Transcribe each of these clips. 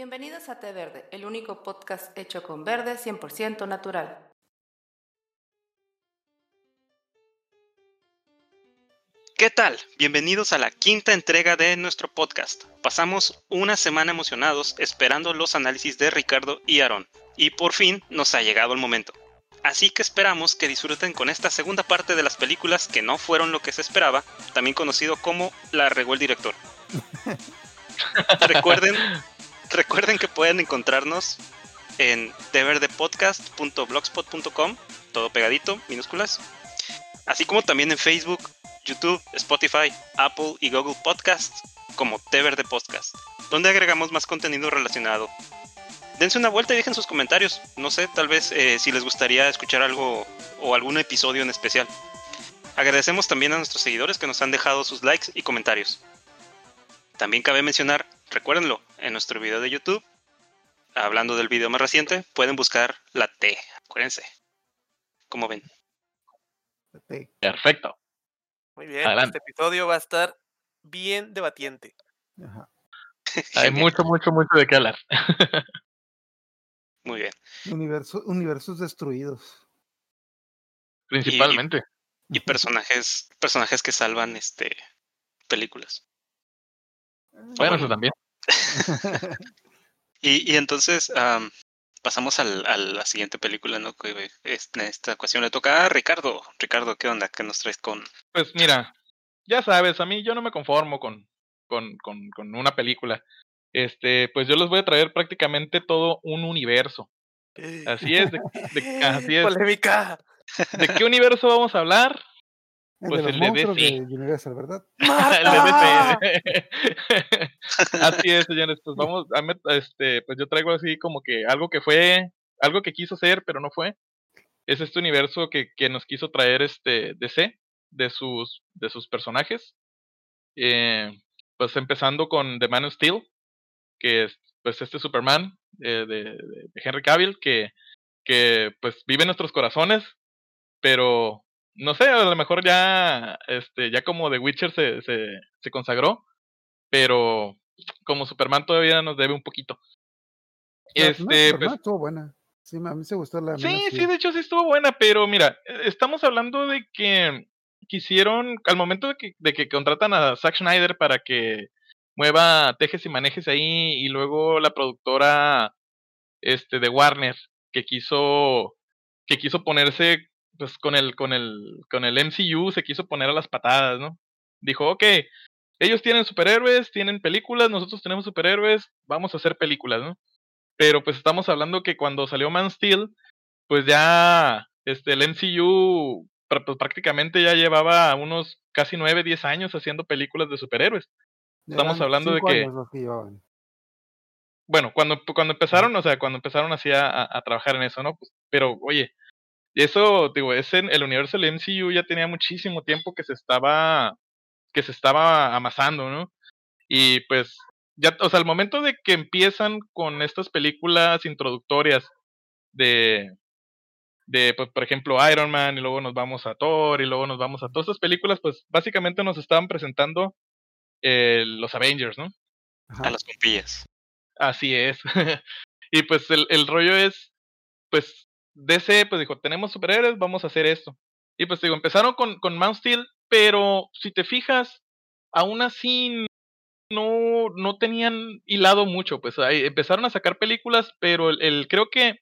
Bienvenidos a Té Verde, el único podcast hecho con verde 100% natural. ¿Qué tal? Bienvenidos a la quinta entrega de nuestro podcast. Pasamos una semana emocionados esperando los análisis de Ricardo y Aaron, y por fin nos ha llegado el momento. Así que esperamos que disfruten con esta segunda parte de las películas que no fueron lo que se esperaba, también conocido como La regó el director. Recuerden Recuerden que pueden encontrarnos en deverdepodcast.blogspot.com, todo pegadito, minúsculas, así como también en Facebook, YouTube, Spotify, Apple y Google Podcasts como Teverde Podcast, donde agregamos más contenido relacionado. Dense una vuelta y dejen sus comentarios. No sé, tal vez eh, si les gustaría escuchar algo o algún episodio en especial. Agradecemos también a nuestros seguidores que nos han dejado sus likes y comentarios. También cabe mencionar recuérdenlo, en nuestro video de YouTube, hablando del video más reciente, pueden buscar la T. Acuérdense. ¿Cómo ven? Perfecto. Muy bien, este episodio va a estar bien debatiente. Hay mucho, mucho, mucho de qué hablar. Muy bien. universos destruidos. Principalmente. Y, y, personajes, personajes que salvan este películas. Bueno, eso también. y, y, entonces pasamos al, a la siguiente película, ¿no? Que en esta ocasión le toca a Ricardo. Ricardo, ¿qué onda? ¿Qué nos traes con...? Pues mira, ya sabes, a mí yo no me conformo con, con, con, con una película. Este, pues yo les voy a traer prácticamente todo un universo. Así es, de, de, así es. Polémica. ¿De qué universo vamos a hablar? Pues el de. Universal, ¿verdad? el de así es, señores. Pues vamos, a este, pues yo traigo así como que algo que fue, algo que quiso ser, pero no fue. Es este universo que, que nos quiso traer este DC, de sus, de sus personajes. Eh, pues empezando con The Man of Steel, que es pues este Superman eh, de, de, Henry Cavill, que, que pues vive en nuestros corazones, pero no sé, a lo mejor ya, este, ya como The Witcher se, se, se consagró, pero como Superman todavía nos debe un poquito. este, pues, estuvo buena. Sí, a mí se gustó la. Sí, sí, de hecho sí estuvo buena, pero mira, e, estamos hablando de que quisieron, al momento de que, de que contratan a Zack Schneider para que mueva tejes y manejes ahí, y luego la productora este de Warner, que quiso, que quiso ponerse pues con el, con el, con el MCU se quiso poner a las patadas, ¿no? Dijo, ok, ellos tienen superhéroes, tienen películas, nosotros tenemos superhéroes, vamos a hacer películas, ¿no? Pero pues estamos hablando que cuando salió Man Steel, pues ya este, el MCU pues, prácticamente ya llevaba unos casi 9, 10 años haciendo películas de superhéroes. Estamos hablando de que... bueno, cuando, cuando empezaron, o sea, cuando empezaron así a, a trabajar en eso, ¿no? Pues, pero oye, eso, digo, es en el universo del MCU ya tenía muchísimo tiempo que se estaba, que se estaba amasando, ¿no? Y pues, ya, o sea, al momento de que empiezan con estas películas introductorias de, de, pues, por ejemplo, Iron Man, y luego nos vamos a Thor, y luego nos vamos a todas estas películas, pues, básicamente nos estaban presentando eh, los Avengers, ¿no? A las compillas. Así es. y pues el, el rollo es, pues, DC pues dijo, tenemos superhéroes, vamos a hacer esto. Y pues digo, empezaron con, con Man Steel, pero si te fijas, aún así no, no tenían hilado mucho, pues ahí empezaron a sacar películas, pero el, creo que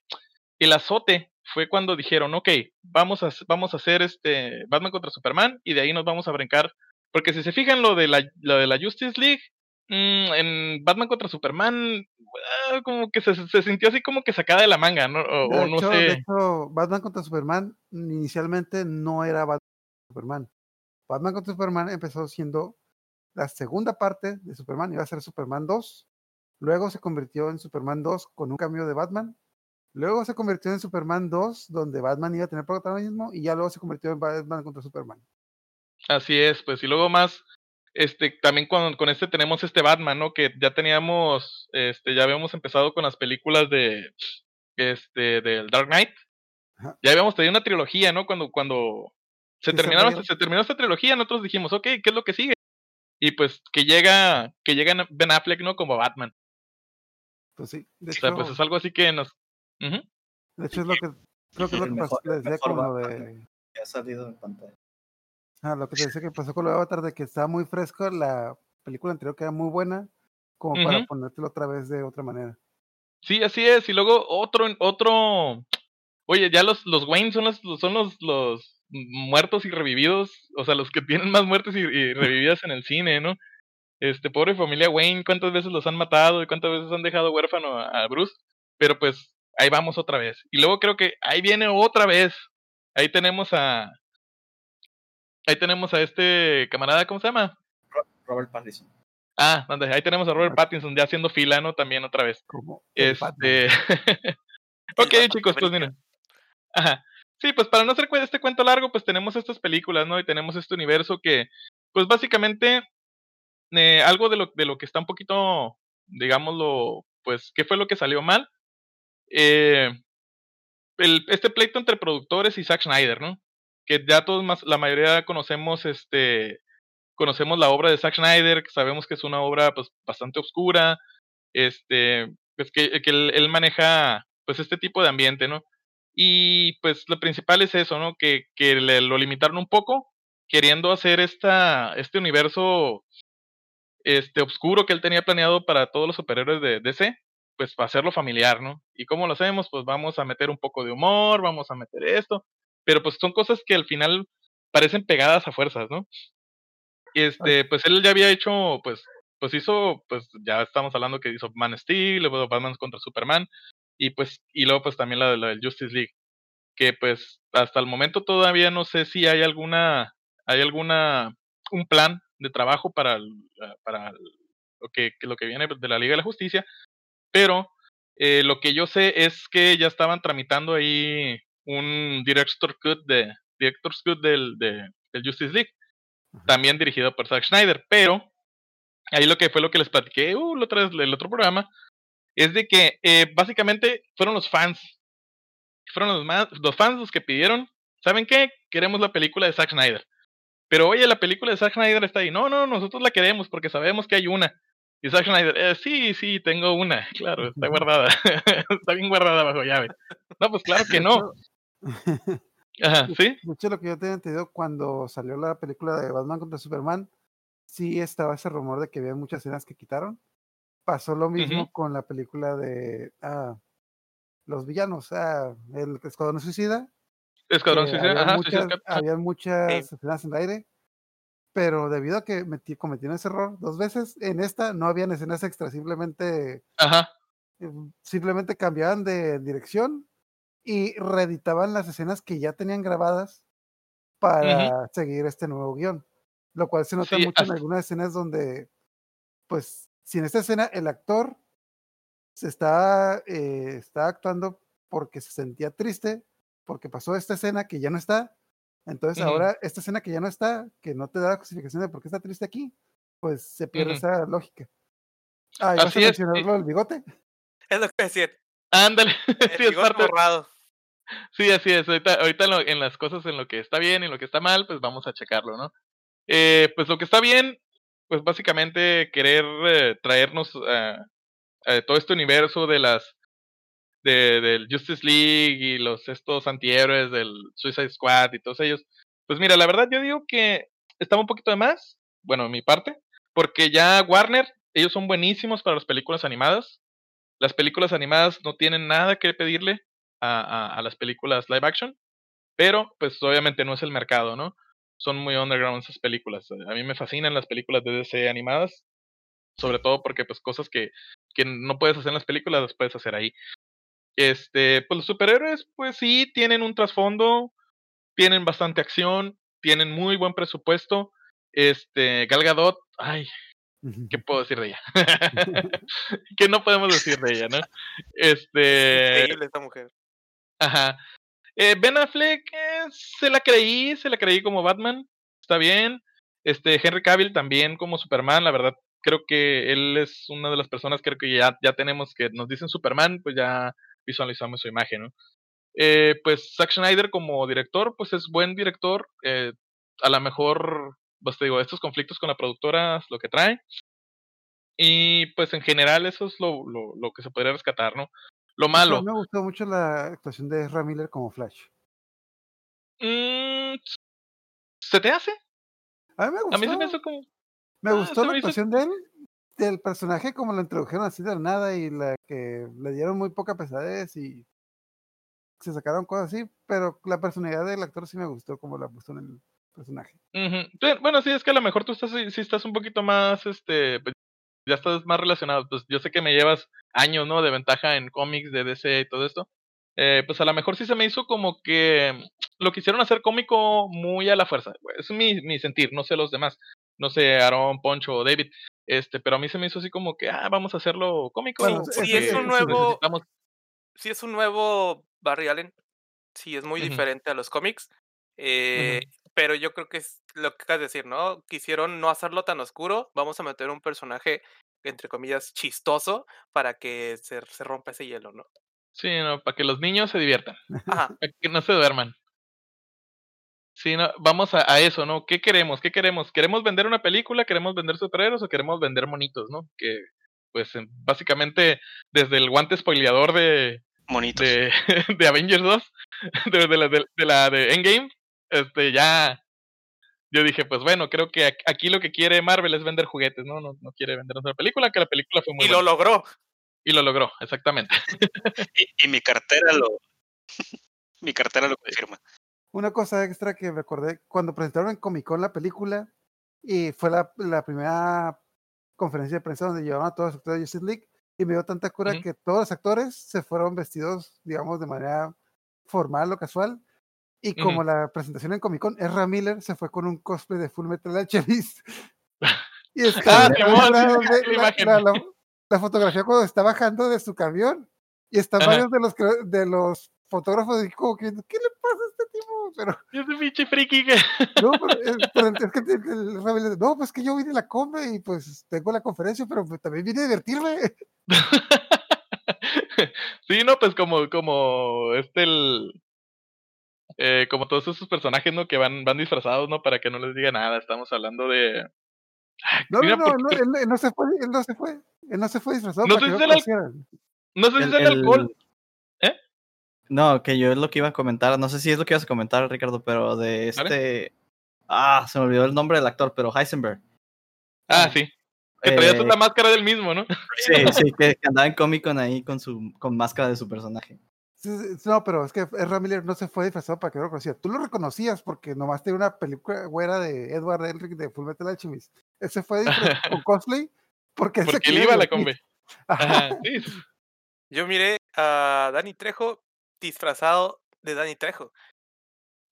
el azote fue cuando dijeron, ok, vamos a, vamos a hacer este Batman contra Superman y de ahí nos vamos a brincar. Porque si se fijan lo de la, lo de la Justice League, en Batman contra Superman, uh, como que se, se, sintió así como que sacada de la manga, ¿no? O, de no hecho, sé. De hecho, Batman contra Superman inicialmente no era Batman contra Superman. Batman contra Superman empezó siendo la segunda parte de Superman, iba a ser Superman 2. Luego se convirtió en Superman 2 con un cambio de Batman. Luego se convirtió en Superman 2, donde Batman iba a tener protagonismo, y ya luego se convirtió en Batman contra Superman. Así es, pues, y luego más, este, también con, con, este tenemos este Batman, ¿no? Que ya teníamos, este, ya habíamos empezado con las películas de, este, del Dark Knight. Ajá. Ya habíamos tenido una trilogía, ¿no? Cuando, cuando se terminaron, se terminó esta trilogía, nosotros dijimos, ok, ¿qué es lo que sigue? Y pues que llega, que llega Ben Affleck, ¿no? Como Batman. Pues sí, de O hecho, sea, pues es algo así que nos... Ujú. de hecho es lo que creo que es lo El que pasó, decía Batman de que ha salido en pantalla. Ah, lo que te decía que pasó con lo de Avatar de que estaba muy fresco, la película anterior que era muy buena, como para ponértelo otra vez de otra manera. Sí, así es. Y luego otro, otro. Oye, ya los, los Wayne son los, son los, los muertos y revividos. O sea, los que tienen más muertes y, y revividas en el cine, ¿no? Este, pobre familia Wayne, cuántas veces los han matado y cuántas veces han dejado huérfano a, a Bruce. Pero pues, ahí vamos otra vez. Y luego creo que ahí viene otra vez. Ahí tenemos a. Ahí tenemos a este camarada, ¿cómo se llama? Ro- Robert Pattinson. Ah, donde ahí tenemos a Robert Pattinson ya haciendo fila, ¿no? También otra vez. Este. ok, chicos, pues miren. Ajá. Sí, pues para no hacer este cuento largo, pues tenemos estas películas, ¿no? Y tenemos este universo que, pues básicamente, eh, algo de lo, de lo que está un poquito, digámoslo, pues, ¿qué fue lo que salió mal? Eh, el, este pleito entre productores y Zack Snyder, ¿no? Que ya todos más, la mayoría conocemos, este, conocemos la obra de Zack Snyder, que sabemos que es una obra, pues, bastante oscura, este, pues que, que él, maneja, pues, este tipo de ambiente, ¿no? Y pues lo principal es eso, ¿no? Que, que lo limitaron un poco, queriendo hacer esta, este universo este oscuro que él tenía planeado para todos los superhéroes de DC, pues para hacerlo familiar, ¿no? ¿Y cómo lo hacemos? Pues vamos a meter un poco de humor, vamos a meter esto, pero pues son cosas que al final parecen pegadas a fuerzas, ¿no? Y este, pues él ya había hecho, pues, pues hizo, pues ya estamos hablando que hizo Man Steel, luego Batman contra Superman, y pues, y luego pues también la, de- la del Justice League, que pues hasta el momento todavía no sé si hay alguna, hay alguna, un plan de trabajo para, el- ah, para el- lo que, que lo que viene de la Liga de la Justicia, pero eh, lo que yo sé es que ya estaban tramitando ahí un director cut de director's cut del, de, del Justice League, también dirigido por Zack Snyder, pero ahí lo que fue lo que les platiqué uh, la otra vez, el otro programa, es de que eh, básicamente fueron los fans, fueron los, más, los fans los que pidieron, ¿saben qué? Queremos la película de Zack Snyder. Pero oye, la película de Zack Snyder está ahí. No, no, nosotros la queremos porque sabemos que hay una. Y Zack Snyder, "Eh, sí, sí, tengo una. Claro, está guardada. está bien guardada bajo llave. No, pues claro que no. Ajá, ¿sí? De hecho, lo que yo tenía entendido cuando salió la película de Batman contra Superman, sí estaba ese rumor de que había muchas escenas que quitaron. Pasó lo mismo con la película de ah, los villanos, ah, el Escuadrón Suicida. Escuadrón Suicida, había ajá, muchas, había escenas en el aire, pero debido a que metí, cometieron ese error dos veces, en esta no habían escenas extras, simplemente, Ajá, eh, simplemente cambiaban de dirección y reeditaban las escenas que ya tenían grabadas para seguir este nuevo guion. Lo cual se nota Sí, mucho en as- algunas escenas donde, pues, si en esta escena el actor se está, eh, está actuando porque se sentía triste, porque pasó esta escena que ya no está, entonces ahora esta escena que ya no está, que no te da la justificación de por qué está triste aquí, pues se pierde esa lógica. Ah, ¿y vas a Así es, mencionar sí. lo del bigote? Es lo que decía. Ándale. El sí, es parte, borrado. Sí, así es. Ahorita, ahorita en, lo- en las cosas en lo que está bien y en lo que está mal, pues vamos a checarlo, ¿no? Eh, pues lo que está bien, pues básicamente querer eh, traernos eh, eh, todo este universo de las de, del Justice League y los estos antihéroes del Suicide Squad y todos ellos. Pues mira, la verdad yo digo que estaba un poquito de más, bueno, en mi parte, porque ya Warner, ellos son buenísimos para las películas animadas. Las películas animadas no tienen nada que pedirle a, a, las películas live action, pero pues obviamente no es el mercado, ¿no? Son muy underground esas películas. A mí me fascinan las películas de DC animadas, sobre todo porque pues cosas que, que no puedes hacer en las películas las puedes hacer ahí. Este, pues los superhéroes, pues sí, tienen un trasfondo, tienen bastante acción, tienen muy buen presupuesto. Este, Gal Gadot, ay, ¿qué puedo decir de ella? ¿Qué no podemos decir de ella, no? Este, Increíble esta mujer. Ajá. Eh, ben Affleck, eh, se la creí, se la creí como Batman, está bien. Este, Henry Cavill también como Superman, la verdad, creo que él es una de las personas, creo que ya, ya tenemos que nos dicen Superman, pues ya visualizamos su imagen, ¿no? Eh, pues Zack Snyder como director, pues es buen director, eh, a lo mejor, pues te digo, estos conflictos con la productora es lo que trae. Y pues en general eso es lo, lo, lo que se podría rescatar, ¿no? Lo malo. Me gustó mucho la actuación de Ezra Miller como Flash. Mm, ¿Se te hace? A mí me gustó. A mí se me hizo como. Me Ah, gustó la me hizo- actuación de él, del personaje, como lo introdujeron así de la nada y la que le dieron muy poca pesadez y se sacaron cosas así, pero la personalidad del actor sí me gustó como la puso en el personaje. Bueno, sí, es que a lo mejor tú estás, sí, estás un poquito más, este, pues, ya estás más relacionado. Pues yo sé que me llevas años, ¿no? De ventaja en cómics, de DC y todo esto. Eh, pues a lo mejor sí se me hizo como que lo quisieron hacer cómico muy a la fuerza. Es mi, mi sentir, no sé los demás. No sé, Aaron, Poncho o David. Este, pero a mí se me hizo así como que, ah, vamos a hacerlo cómico. Bueno, Sí, es un nuevo- necesitamos- Sí, es un nuevo Barry Allen. Sí, es muy diferente a los cómics. eh, Pero yo creo que es lo que acabas de decir, ¿no? Quisieron no hacerlo tan oscuro. Vamos a meter un personaje, entre comillas, chistoso para que se, se rompa ese hielo, ¿no? Sí, no, para que los niños se diviertan. Ajá. para que no se duerman. Sí, no, vamos a, a eso, ¿no? ¿Qué queremos? ¿Qué queremos? ¿Queremos vender una película? ¿Queremos vender superhéroes o queremos vender monitos, no? Que, pues, en- básicamente, desde el guante spoileador de, Monitos. de, de Avengers 2, de, de la, de, de la de Endgame, este, ya, yo dije, pues bueno, creo que aquí lo que quiere Marvel es vender juguetes, ¿no? No, no quiere vender otra película, que la película fue muy Y lo buena. logró. y lo logró, exactamente. Y, y mi cartera lo. mi cartera lo confirma. Una cosa extra que me acordé, cuando presentaron en Comic Con la película, y fue la, la primera conferencia de prensa donde llevaban a todos los actores de Justice League, y me dio tanta cura que todos los actores se fueron vestidos, digamos, de manera formal o casual. Y como la presentación en Comic Con, Ezra Miller se fue con un cosplay de Full Metal Alchemist. y está la, fotografía cuando está bajando de su camión. Y están varios de los, de los fotógrafos y como que, ¿qué le pasa a este tipo? Pero Y ese pinche friki que... no, pero, es, pero es que el- el dice, no, pues que yo vine a la come y pues tengo la conferencia, pero pues, también vine a divertirme. sí, no, pues como, como este el eh, como todos esos personajes, ¿no? Que van, van disfrazados, ¿no? Para que no les diga nada. Estamos hablando de. Ah, No, mira, no, no, porque- no, él, él no se fue, él no se fue, él no se fue disfrazado No sé si el- conocieran. no sé si El- es el alcohol. ¿Eh? No, que yo es lo que iba a comentar. No sé si es lo que ibas a comentar, Ricardo, pero de Vale. este. Ah, se me olvidó el nombre del actor, pero Heisenberg. Ah, sí. Que traía Eh, la máscara del mismo, ¿no? Sí, sí, que, que andaba en Comic Con ahí con su con máscara de su personaje. Sí, sí, sí, No, pero es que Ezra Miller no se fue disfrazado para que no lo conociera. Tú lo reconocías porque nomás tenía una película güera de Edward Elric de Full Metal Alchemist. Él se fue disfrazado con cosplay porque, Porque él iba a la combe. Ajá. Sí. Yo miré a Dani Trejo disfrazado de Dani Trejo.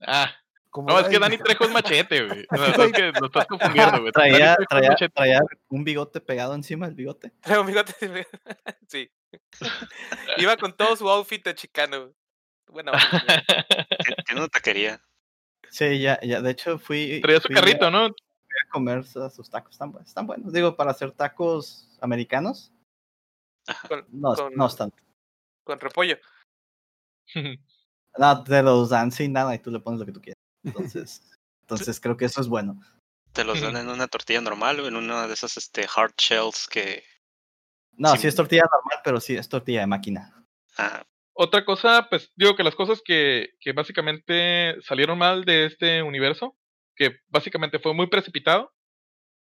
Ah, Como no, es que Dani Trejo es machete, güey. No, es que lo estás confundiendo, güey. Traía, traía, traía un bigote pegado encima del bigote. Traigo un bigote. sí. Iba con todo su outfit de chicano. Bueno, Tien- Tiene una taquería. Sí, ya, ya. De hecho, fui. Traía su fui carrito, ¿no? a comer sus tacos. Están, están buenos. Digo, para hacer tacos americanos. con, No, Con- no están. con repollo. No, te los dan sin nada y tú le pones lo que tú quieras. Entonces, entonces creo que eso es bueno. Te los dan en una tortilla normal o en una de esas este, hard shells que. No, Sí. sí es tortilla normal, pero sí es tortilla de máquina. Ah, Otra cosa, pues digo que las cosas que, que básicamente salieron mal de este universo, que básicamente fue muy precipitado,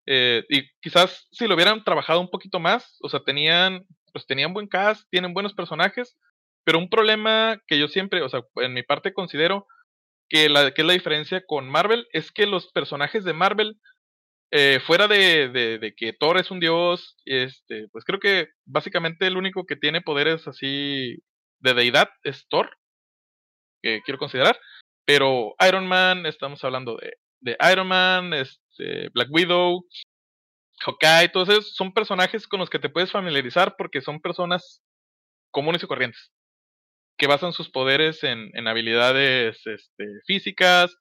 eh, y quizás si lo hubieran trabajado un poquito más, o sea, tenían, pues tenían buen cast, tienen buenos personajes, pero un problema que yo siempre, o sea, en mi parte considero que la que es la diferencia con Marvel es que los personajes de Marvel eh, fuera de, de, que Thor es un dios, este, pues creo que básicamente el único que tiene poderes así de deidad es Thor, que quiero considerar, pero Iron Man, estamos hablando de, de Iron Man, este, Black Widow, Hawkeye, todos esos son personajes con los que te puedes familiarizar porque son personas comunes y corrientes, que basan sus poderes en, en habilidades este, físicas,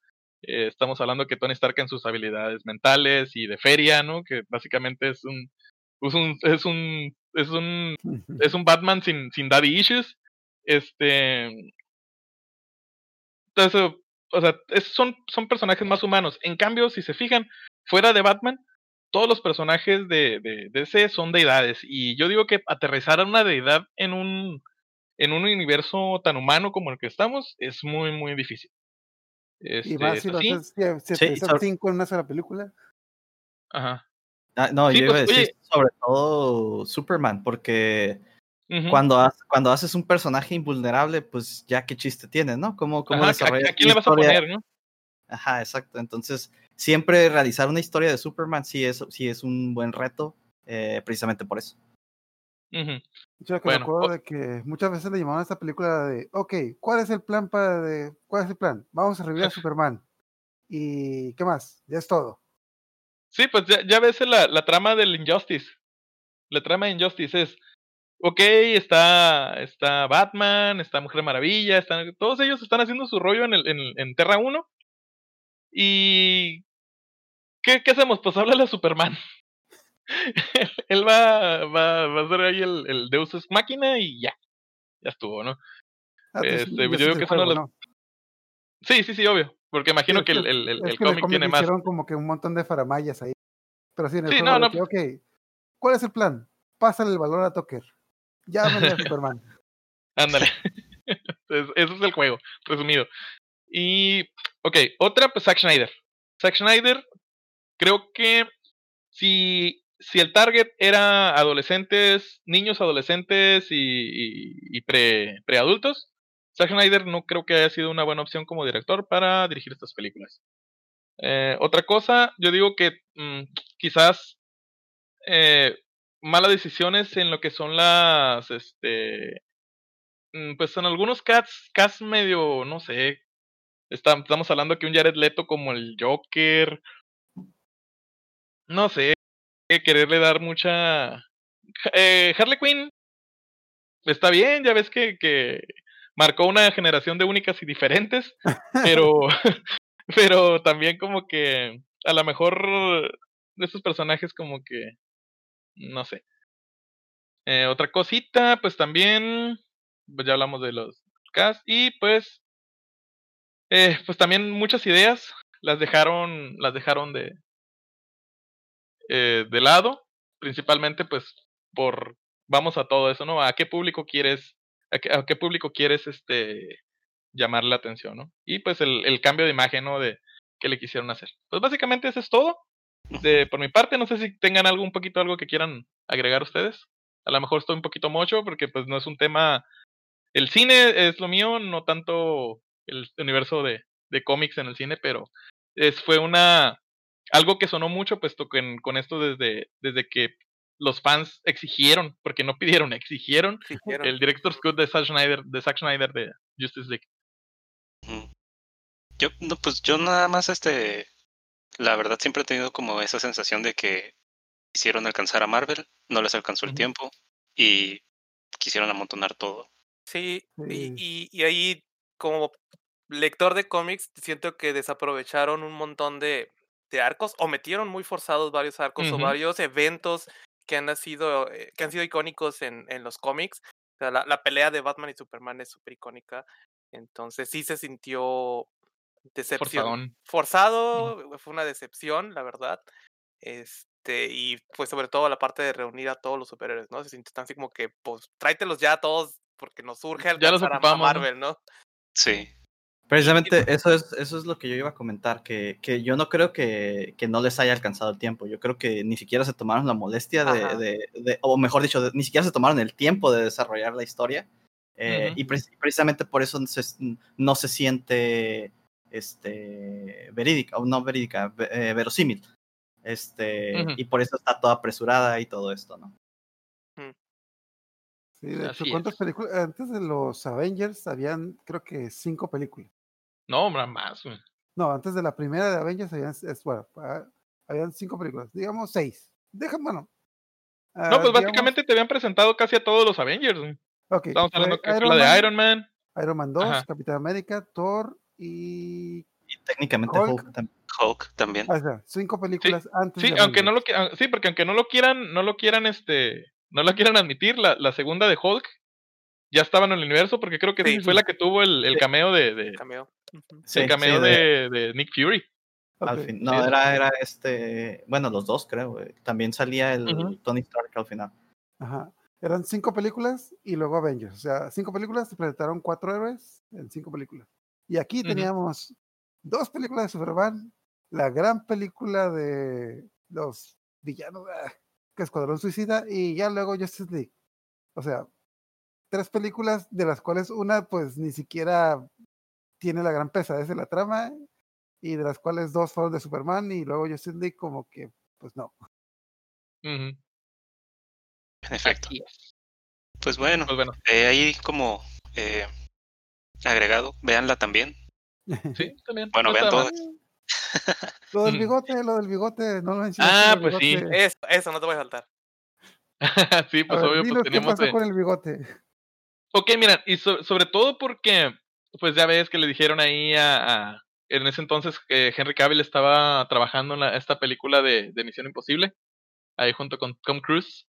eh, estamos hablando que Tony Stark en sus habilidades mentales y de feria, ¿no? Que básicamente es un es un es un es un, es un Batman sin, sin daddy issues. Este entonces, o sea, es- son, son personajes más humanos. En cambio, si se fijan, fuera de Batman, todos los personajes de, de, de DC son deidades. Y yo digo que aterrizar a una deidad en un, en un universo tan humano como el que estamos es muy, muy difícil. Y Este, más es si lo así. haces, si- si Sí, sobre- cinco en una sola película. Ajá. Ah, no, Sí, yo iba a pues, decir sobre todo Superman, porque cuando, ha- cuando haces un personaje invulnerable, pues ya qué chiste tiene, ¿no? ¿Cómo, cómo Ajá, ¿a- desarrollas ¿A quién le vas a poner, no? Ajá, exacto. Entonces, siempre realizar una historia de Superman sí es, sí es un buen reto, eh, precisamente por eso. Ujú. Yo que Bueno, me acuerdo de que muchas veces le llamaban a esta película de, ok, ¿cuál es el plan para de, cuál es el plan? Vamos a revivir a Superman. ¿Y qué más? Ya es todo. Sí, pues ya, ya ves la, la trama del Injustice. La trama de Injustice es, ok, está, está Batman, está Mujer Maravilla, están, todos ellos están haciendo su rollo en, el, en, en Terra 1. Y... ¿qué, ¿Qué hacemos? Pues háblale a Superman. Él va, va, va a ser ahí el, el Deus Ex Máquina y ya. Ya estuvo, ¿no? Ah, pues, Este, ya yo ese es que es. Sí, sí, sí, obvio. Porque imagino es que el, que- el, el, Es cómic tiene más. hicieron como que un montón de faramayas ahí. Pero sí, en el Sí, no, no, ok, ¿cuál es el plan? Pásale el valor a Tucker. Llámale a Superman. Ándale. Es- Eso es el juego, resumido. Y, ok, otra, pues Zack Schneider. Zack Schneider, creo que si, si el target era adolescentes, niños adolescentes y, y, pre, preadultos, Zack Schneider no creo que haya sido una buena opción como director para dirigir estas películas. Eh, otra cosa, yo digo que mm, quizás eh, malas decisiones en lo que son las, este, mm, pues en algunos cats, cats medio, no sé, está- estamos hablando que un Jared Leto como el Joker, no sé, eh, quererle dar mucha... Eh, Harley Quinn está bien, ya ves que, que marcó una generación de únicas y diferentes, pero, pero también como que a lo mejor de estos personajes como que, no sé. Eh, otra cosita, pues también, pues ya hablamos de los cast y pues, eh, pues también muchas ideas las dejaron, las dejaron de, eh, de lado, principalmente pues por, vamos a todo eso, ¿no? ¿A qué público quieres, a qué, a qué público quieres este llamar la atención, ¿no? Y pues el, cambio de imagen, ¿no? De que le quisieron hacer. Pues básicamente eso es todo. De, por mi parte, no sé si tengan algo, un poquito algo que quieran agregar ustedes. A lo mejor estoy un poquito mocho porque pues no es un tema. El cine es lo mío, no tanto el universo de, de cómics en el cine, pero es, fue una algo que sonó mucho, puesto que en- con esto desde, desde que los fans exigieron, porque no pidieron, exigieron Exigieron. el director's cut de Zack Snyder, de Zack Snyder de Justice League. Yo, no, pues yo nada más, este, la verdad siempre he tenido como esa sensación de que quisieron alcanzar a Marvel, no les alcanzó el tiempo y quisieron amontonar todo. Sí, Sí. y, y ahí como lector de cómics siento que desaprovecharon un montón de, de arcos o metieron muy forzados varios arcos o varios eventos que han sido, eh, que han sido icónicos en, en los cómics. O sea, la, la pelea de Batman y Superman es súper icónica. Entonces sí se sintió decepción. Forzadón. Forzado, fue una decepción, la verdad. Este, y pues sobre todo la parte de reunir a todos los superhéroes, ¿no? Se siente tan así como que, pues, tráetelos ya a todos porque nos urge Ya los alcanzar a- a ocupamos, ¿no? Marvel, ¿no? Sí. Precisamente eso es, eso es lo que yo iba a comentar, que, que yo no creo que, que no les haya alcanzado el tiempo, yo creo que ni siquiera se tomaron la molestia de, de- de- o mejor dicho, de- ni siquiera se tomaron el tiempo de desarrollar la historia, eh, y pre- precisamente por eso no se, no se siente este, verídica, o no verídica, ve- eh, verosímil, este, y por eso está toda apresurada y todo esto, ¿no? Sí, de hecho. ¿cuántas películas? Antes de los Avengers habían, creo que cinco películas. No, hombre, más, güey. No, antes de la primera de Avengers habían, es, bueno, ah, habían cinco películas. Digamos seis. Déjame, bueno. No, ah, pues digamos- básicamente te habían presentado casi a todos los Avengers. güey. ok, Estamos hablando que la de Iron Man. Iron Man 2, Ajá. Capitán América, Thor y... Y técnicamente Hulk. Hulk también. Hulk también. O sea, cinco películas antes Sí, de aunque no lo ah, sí, porque aunque no lo quieran, no lo quieran, este, no lo quieran admitir, la, la segunda de Hulk ya estaba en el universo, porque creo que Sí. sí fue la que tuvo el, el Sí. cameo de, de- Cameo. Sí, el cameo sí, de- de, de Nick Fury. Al fin, no, Sí, era, era este, bueno, los dos creo, güey. También salía el Ujú. Tony Stark al final. Ajá. Eran cinco películas y luego Avengers. O sea, cinco películas se presentaron cuatro héroes en cinco películas. Y aquí teníamos dos películas de Superman, la gran película de los villanos, ah, que Escuadrón Suicida, y ya luego Justice League. O sea, tres películas de las cuales una pues ni siquiera tiene la gran pesadez de la trama, y de las cuales dos fueron de Superman, y luego Justice League como que, pues no. Ujú. En efecto. Pues bueno, Pues bueno, eh, ahí como eh, agregado, véanla también. sí, también. Bueno, no vean todas. Lo del bigote, lo del bigote, no lo mencionaste. Ah, pues sí. Eso, eso no te voy a saltar. sí, A pues ver, obvio, pues qué teníamos pasó de- con el bigote. Ok, mira, y so- sobre todo porque, pues ya ves que le dijeron ahí a, en ese entonces que Henry Cavill estaba trabajando en la- esta película de, de Misión Imposible, ahí junto con Tom Cruise,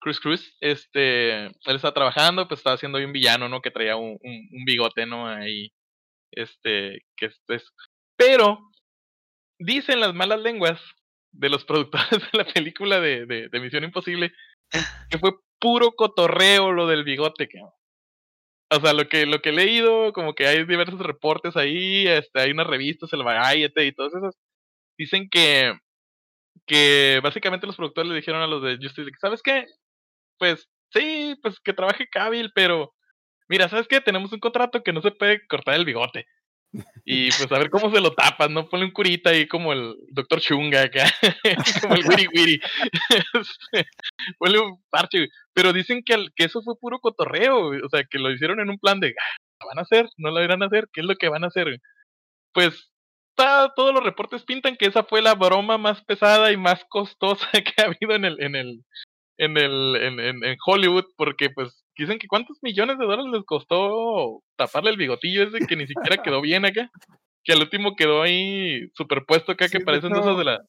Cruise Cruise, este, él estaba trabajando, pues estaba haciendo ahí un villano, ¿no? Que traía un, un, bigote, ¿no? Ahí, este, que es, es- pero dicen las malas lenguas de los productores de la película de, de, de Misión Imposible que fue puro cotorreo lo del bigote, cabrón. O sea, lo que, lo que he leído, como que hay diversos reportes ahí, este, hay unas revistas, el Variety y todas esas, dicen que, que básicamente los productores le dijeron a los de Justice League, ¿sabes qué? Pues sí, pues que trabaje Cavill, pero mira, ¿sabes qué? Tenemos un contrato que no se puede cortar el bigote. Y pues a ver cómo se lo tapas, ¿no? Ponle un curita ahí como el Doctor Chunga acá, como el Wiri Wiri. Ponle un parche. Pero dicen que, al- que eso fue puro cotorreo, o sea, que lo hicieron en un plan de, "Ah, ¿lo van a hacer? ¿No lo irán a hacer? ¿Qué es lo que van a hacer? güey?". Pues todos los reportes pintan que esa fue la broma más pesada y más costosa que ha habido en el, en el, en el, en, en- en Hollywood, porque pues dicen que cuántos millones de dólares les costó taparle el bigotillo ese que ni siquiera quedó bien acá, que al último quedó ahí superpuesto acá Sí, que de parecen esas de la,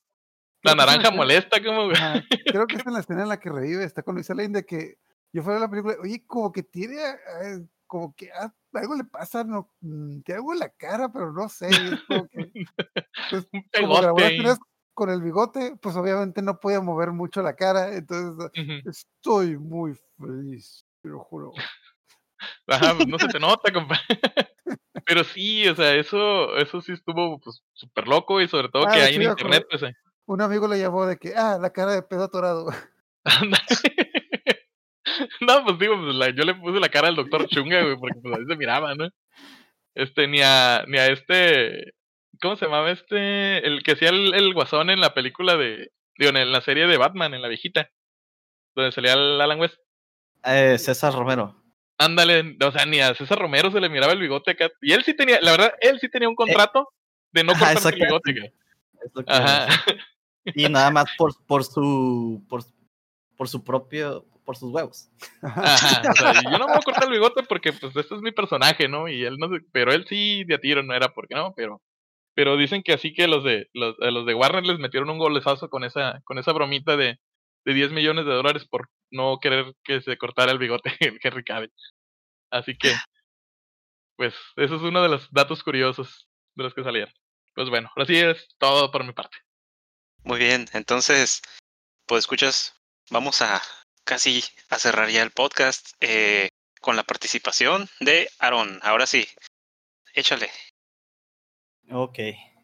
naranja molesta, como güey. Ajá, Creo que es en la escena en la que revive, está con Luisa Lane de que yo fuera de la película, oye, como que tiene, eh, como que ah, algo le pasa, no, mm, tiene algo en la cara, pero no sé, es como que, pues, como grabó las con el bigote, pues obviamente no podía mover mucho la cara, entonces estoy muy feliz, te lo juro. Ajá, pues no se te nota, compa. Pero sí, o sea, eso, eso sí estuvo pues súper loco y sobre todo Ah, que hay en internet, pues. eh, Un amigo le llamó de que, ah, la cara de pedo atorado. no, pues digo, pues, la- yo le puse la cara al doctor Chunga, güey, porque pues ahí se miraba, ¿no? Este, ni a, ni a este, ¿cómo se llamaba este? El que hacía el, el guasón en la película de, digo, en la serie de Batman, en la viejita, donde salía el Alan West. Eh, César Romero. Ándale, o sea, ni a César Romero se le miraba el bigote acá. Y él sí tenía, la verdad, él sí tenía un contrato de no Eh, cortarse el bigote. que Ajá. Y nada más por, por su por, por su propio por sus huevos. Ajá, o sea, y yo no me voy a cortar el bigote porque pues este es mi personaje, ¿no? Y él no pero él sí de a tiro no era porque no, pero pero dicen que así que los de los, los de Warner les metieron un golezazo con esa con esa bromita de, de 10 millones de dólares por no querer que se cortara el bigote el Henry Cavill. Así que pues eso es uno de los datos curiosos de los que salieron. Pues bueno, ahora sí es todo por mi parte. Muy bien, entonces, pues escuchas, vamos a casi a cerrar ya el podcast eh, con la participación de Aaron. Ahora sí, échale. Ok.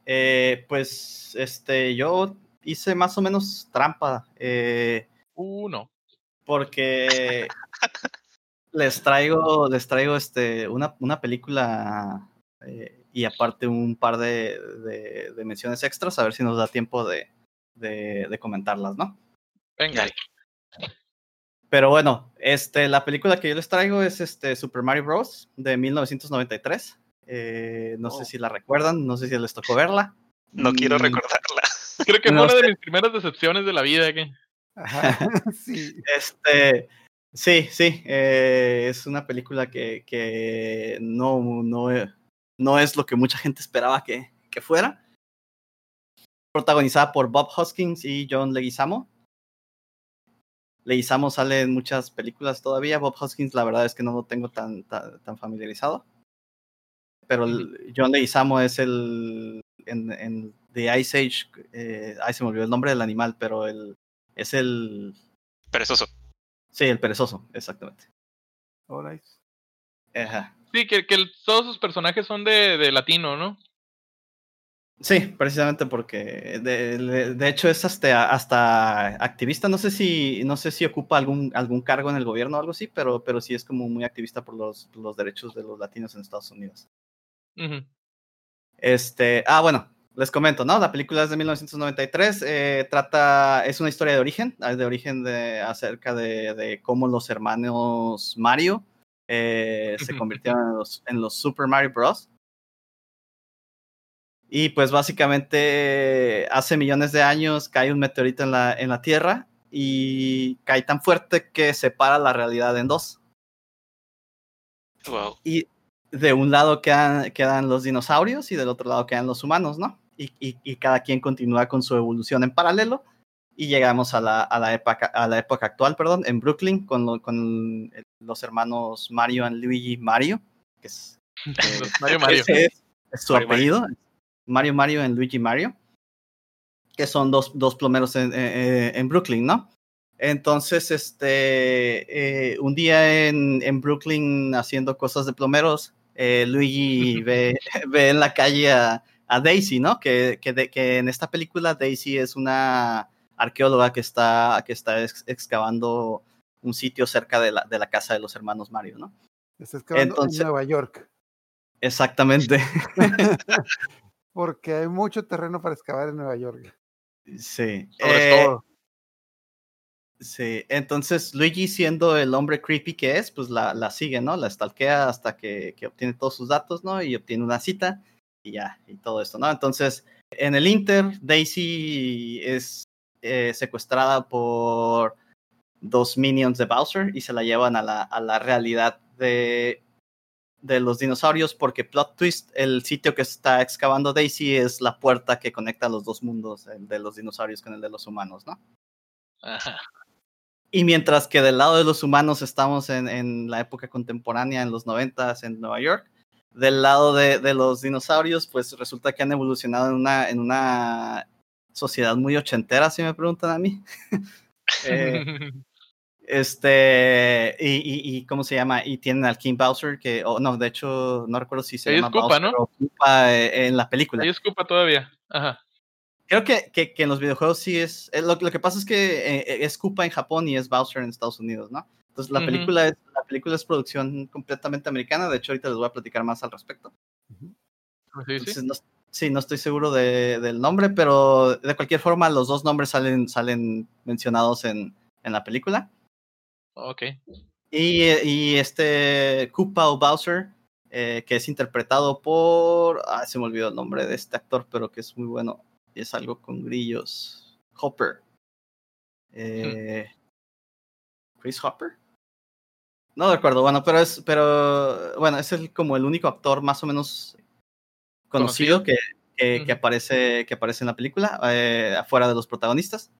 Eh, pues este yo hice más o menos trampa. Eh, Uno. Porque les traigo, les traigo este, una, una película eh, y aparte un par de, de, de menciones extras, a ver si nos da tiempo de, de, de comentarlas, ¿no? Venga. Pero bueno, este, la película que yo les traigo es este Super Mario Bros. de 1993. Eh, no Oh. sé si la recuerdan, no sé si les tocó verla. No quiero Mm, recordarla. Creo que fue No una de mis primeras decepciones de la vida. que Ajá, sí. Este, sí, sí, eh, es una película que, que no, no, eh, no es lo que mucha gente esperaba que, que fuera. Protagonizada por Bob Hoskins y John Leguizamo. Leguizamo sale en muchas películas todavía. Bob Hoskins, la verdad es que no lo tengo tan, tan, tan familiarizado. Pero John Leguizamo es el, en, en The Ice Age, eh, ay, se me olvidó el nombre del animal, pero el, es el, Perezoso. sí, el perezoso, exactamente. Alright. Ajá. Sí, que, que el- todos sus personajes son de, de latino, ¿no? Sí, precisamente porque de, de- de hecho es hasta, hasta activista, no sé si, no sé si ocupa algún, algún cargo en el gobierno o algo así, pero, pero sí es como muy activista por los, los derechos de los latinos en Estados Unidos. Este, ah, bueno, les comento, ¿no? La película es de 1993, eh, trata, es una historia de origen, de origen de, acerca de, de cómo los hermanos Mario eh, se convirtieron en los, en los Super Mario Bros. Y pues básicamente hace millones de años cae un meteorito en la, en la Tierra y cae tan fuerte que separa la realidad en dos. Wow. Y de un lado quedan, quedan los dinosaurios y del otro lado quedan los humanos, ¿no? Y, y- y cada quien continúa con su evolución en paralelo. Y llegamos a la, a la, época, a la época actual, perdón, en Brooklyn, con, lo- con los hermanos Mario y Luigi Mario, que es, Los Mario Mario. es, es su Mario Mario. apellido. Mario Mario en Luigi Mario, que son dos, dos plomeros en, eh, en Brooklyn, ¿no? Entonces, este, eh, un día en, en Brooklyn haciendo cosas de plomeros, eh, Luigi ve, ve en la calle a, a Daisy, ¿no? Que, que, de- que en esta película Daisy es una arqueóloga que está, que está ex- excavando un sitio cerca de la, de la casa de los hermanos Mario, ¿no? Está excavando Entonces- en Nueva York. Exactamente. Porque hay mucho terreno para excavar en Nueva York. Sí. Sobre Eh, todo. Sí, entonces Luigi siendo el hombre creepy que es, pues la, la sigue, ¿no? La stalkea hasta que, que obtiene todos sus datos, ¿no? Y obtiene una cita y ya, y todo esto, ¿no? Entonces, en el Inter, Daisy es eh, secuestrada por dos minions de Bowser y se la llevan a la, a la realidad de, de los dinosaurios porque plot twist, el sitio que está excavando Daisy es la puerta que conecta los dos mundos, el de los dinosaurios con el de los humanos, ¿no? Ajá. Y mientras que del lado de los humanos estamos en, en la época contemporánea, en los noventas, en Nueva York, del lado de, de los dinosaurios, pues resulta que han evolucionado en una, en una sociedad muy ochentera, si me preguntan a mí. Eh, este, y, y, y, ¿cómo se llama? Y tienen al King Bowser, que, oh, no, de hecho, no recuerdo si se Ahí llama Koopa, Bowser ¿no? o Koopa, eh, en la película. Ahí es culpa todavía. Ajá. Creo que, que, que en los videojuegos sí es. eh, Lo, lo que pasa es que eh, es Koopa en Japón y es Bowser en Estados Unidos, ¿no? Entonces la película es la película es producción completamente americana. De hecho, ahorita les voy a platicar más al respecto. Sí, sí. Entonces, no, sí, no estoy seguro de- del nombre, pero de cualquier forma, los dos nombres salen, salen mencionados en, en la película. Ok. Y, y este Koopa o Bowser, eh, que es interpretado por. Ah, se me olvidó el nombre de este actor, pero que es muy bueno. Es algo con grillos. Hopper. Eh, Chris Hopper. No recuerdo, bueno, pero es, pero bueno, es el, como el único actor más o menos conocido, que, que, aparece, que aparece en la película, eh, afuera de los protagonistas.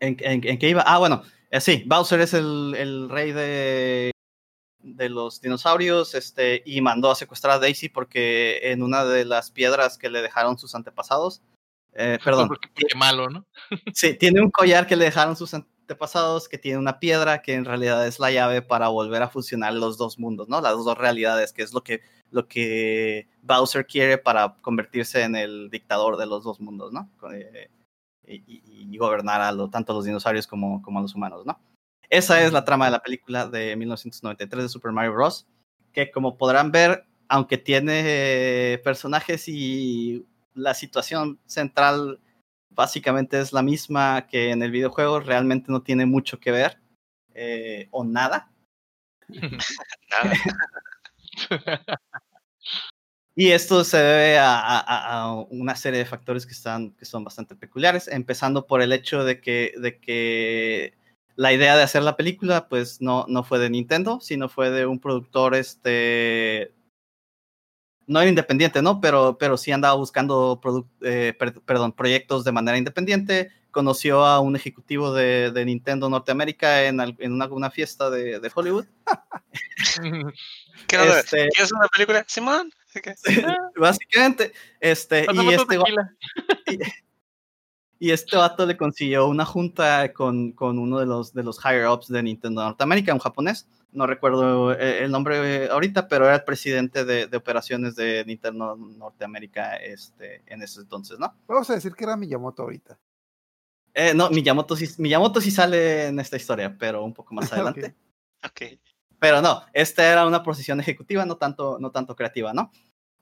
¿En, en, en qué iba? Ah, bueno, eh, sí, Bowser es el, el rey de, de los dinosaurios este, y mandó a secuestrar a Daisy porque en una de las piedras que le dejaron sus antepasados, eh, perdón, Porque, porque malo, ¿no? sí, tiene un collar que le dejaron sus antepasados que tiene una piedra que en realidad es la llave para volver a fusionar los dos mundos, ¿no? Las dos realidades, que es lo que, lo que Bowser quiere para convertirse en el dictador de los dos mundos, ¿no? Eh, y, gobernar a lo, tanto a los dinosaurios como, como a los humanos, ¿no? Esa es la trama de la película de 1993 de Super Mario Bros. Que como podrán ver, aunque tiene personajes y la situación central básicamente es la misma que en el videojuego, realmente no tiene mucho que ver eh, o nada. Nada. Y esto se debe a, a- a- a una serie de factores que, están, que son bastante peculiares, empezando por el hecho de que, de que la idea de hacer la película pues no, no fue de Nintendo, sino fue de un productor, este, no era independiente, ¿no? Pero, pero sí andaba buscando eh, per- perdón, proyectos de manera independiente. Conoció a un ejecutivo de, de Nintendo Norteamérica en, en una, una fiesta de, de Hollywood. ¿Qué? Este- ¿Quieres una película? Simón. Básicamente, este, y este. y este vato le consiguió una junta con, con uno de los, de los higher ups de Nintendo Norteamérica, un japonés. No recuerdo eh, el nombre ahorita, pero era el presidente de, de operaciones de Nintendo Norteamérica este, en ese entonces, ¿no? Vamos a decir que era Miyamoto ahorita. Eh, no, Miyamoto sí, Miyamoto sí sale en esta historia, pero un poco más adelante. Ok. Pero no, esta era una posición ejecutiva, no tanto, no tanto creativa, ¿no?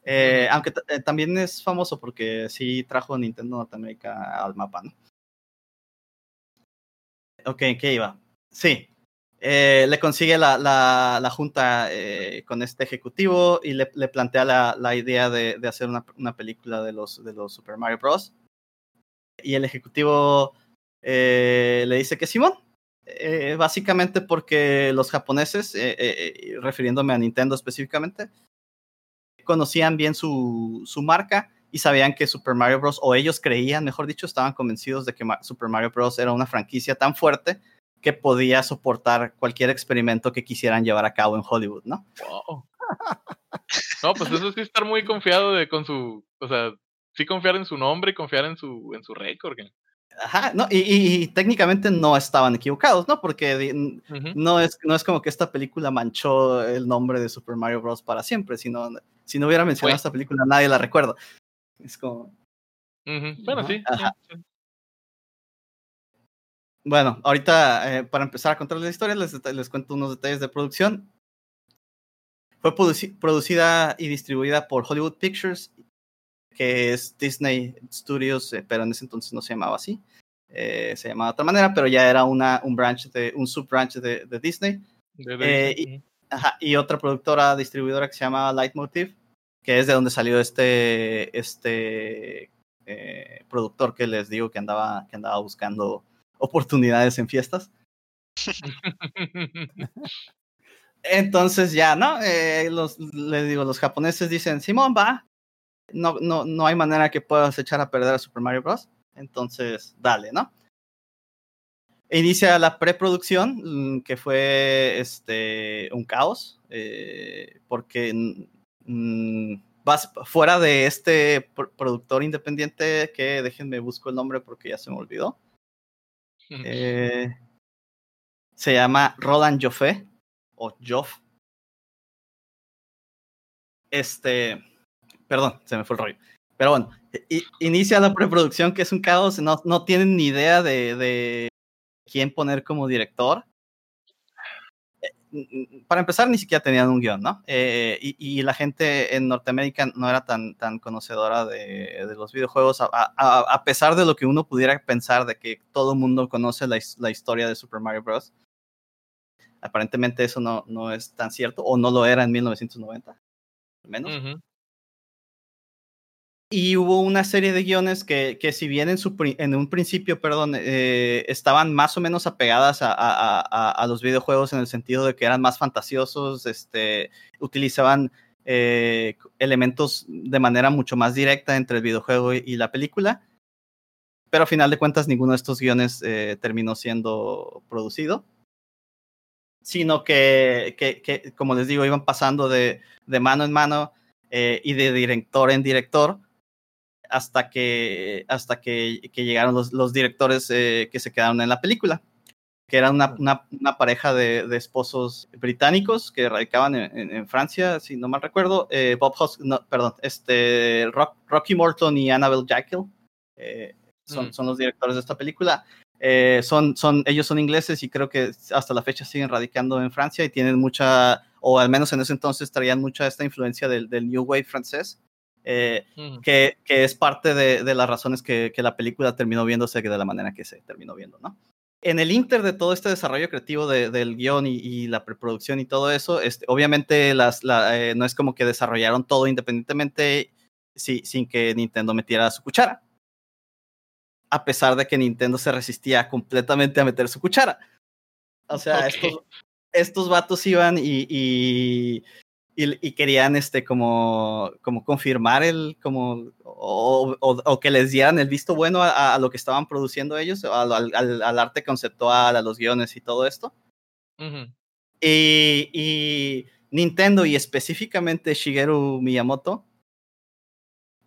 Eh, aunque eh, también es famoso porque sí trajo Nintendo Norteamérica al mapa, ¿no? Ok, ¿qué iba? Sí. Eh, le consigue la, la, la junta eh, con este ejecutivo y le, le plantea la, la idea de, de hacer una, una película de los, de los Super Mario Bros. Y el ejecutivo le dice que Simón, básicamente porque los japoneses, refiriéndome a Nintendo específicamente, conocían bien su, su marca y sabían que Super Mario Bros. o ellos creían, mejor dicho, estaban convencidos de que Super Mario Bros. era una franquicia tan fuerte que podía soportar cualquier experimento que quisieran llevar a cabo en Hollywood, ¿no? Wow. No, pues eso sí estar muy confiado de con su, o sea, sí confiar en su nombre y confiar en su, en su récord. Ajá, no, y, y- y técnicamente no estaban equivocados, ¿no? Porque no es, no es como que esta película manchó el nombre de Super Mario Bros. para siempre, sino si no hubiera mencionado esta película nadie la recuerda. Es como. Bueno, sí. sí, Ajá. sí. Bueno, ahorita eh, para empezar a contarles la historia, les, cuento unos detalles de producción. Fue produci- producida y distribuida por Hollywood Pictures, que es Disney Studios, eh, pero en ese entonces no se llamaba así. Eh, se llamaba de otra manera, pero ya era una, un branch de, un sub-branch de, de Disney. De- de- Eh, y- Ajá, y otra productora distribuidora que se llama Leitmotiv, que es de donde salió este, este eh, productor que les digo que andaba, que andaba buscando oportunidades en fiestas. Entonces ya, ¿no? Eh, los, les digo, los japoneses dicen, Simón, va, no, no, no hay manera que puedas echar a perder a Super Mario Bros. Entonces, dale, ¿no? Inicia la preproducción, mm, que fue este, un caos, eh, porque mm, vas fuera de este pr- productor independiente, que déjenme busco el nombre porque ya se me olvidó. Eh, se llama Roland Joffé o Joff. Este, perdón, se me fue el rollo. Pero bueno, inicia la preproducción que es un caos, no, no tienen ni idea de, de quién poner como director. Eh, Para empezar, ni siquiera tenían un guion, ¿no? Eh, y, la gente en Norteamérica no era tan, tan conocedora de, los videojuegos, a, pesar de lo que uno pudiera pensar de que todo el mundo conoce la, his- la historia de Super Mario Bros. Aparentemente eso no, no es tan cierto, o no lo era en 1990, al menos. Ujú. Y hubo una serie de guiones que, que si bien en, su, en un principio, perdón, eh, estaban más o menos apegadas a, los videojuegos en el sentido de que eran más fantasiosos, este, utilizaban eh, elementos de manera mucho más directa entre el videojuego y, la película, pero a final de cuentas ninguno de estos guiones eh, terminó siendo producido, sino que, que, que, como les digo, iban pasando de, de mano en mano y de director en director hasta que, hasta que, que llegaron los, los directores eh, que se quedaron en la película, que eran una, una, una pareja de, de, esposos británicos que radicaban en, en, en, Francia, si no mal recuerdo, eh, Bob Hos no, perdón, este, Rock, Rocky Morton y Annabelle Jekyll eh, son, mm. son, los directores de esta película. Eh, son, son, ellos son ingleses y creo que hasta la fecha siguen radicando en Francia y tienen mucha, o al menos en ese entonces traían mucha esta influencia del, del New Wave francés. Eh, mm. que, que, es parte de, de las razones que, que, la película terminó viéndose de la manera que se terminó viendo, ¿no? En el inter de todo este desarrollo creativo de, del guion y, y, la preproducción y todo eso, este, obviamente las, la, eh, no es como que desarrollaron todo independientemente si, sin que Nintendo metiera su cuchara. A pesar de que Nintendo se resistía completamente a meter su cuchara. O sea, okay. estos, estos vatos iban y, y y, y, querían este como, como confirmar el como o, o, o, que les dieran el visto bueno a, a lo que estaban produciendo ellos al, al, al, arte conceptual a los guiones y todo esto uh -huh. y, y, Nintendo y específicamente Shigeru Miyamoto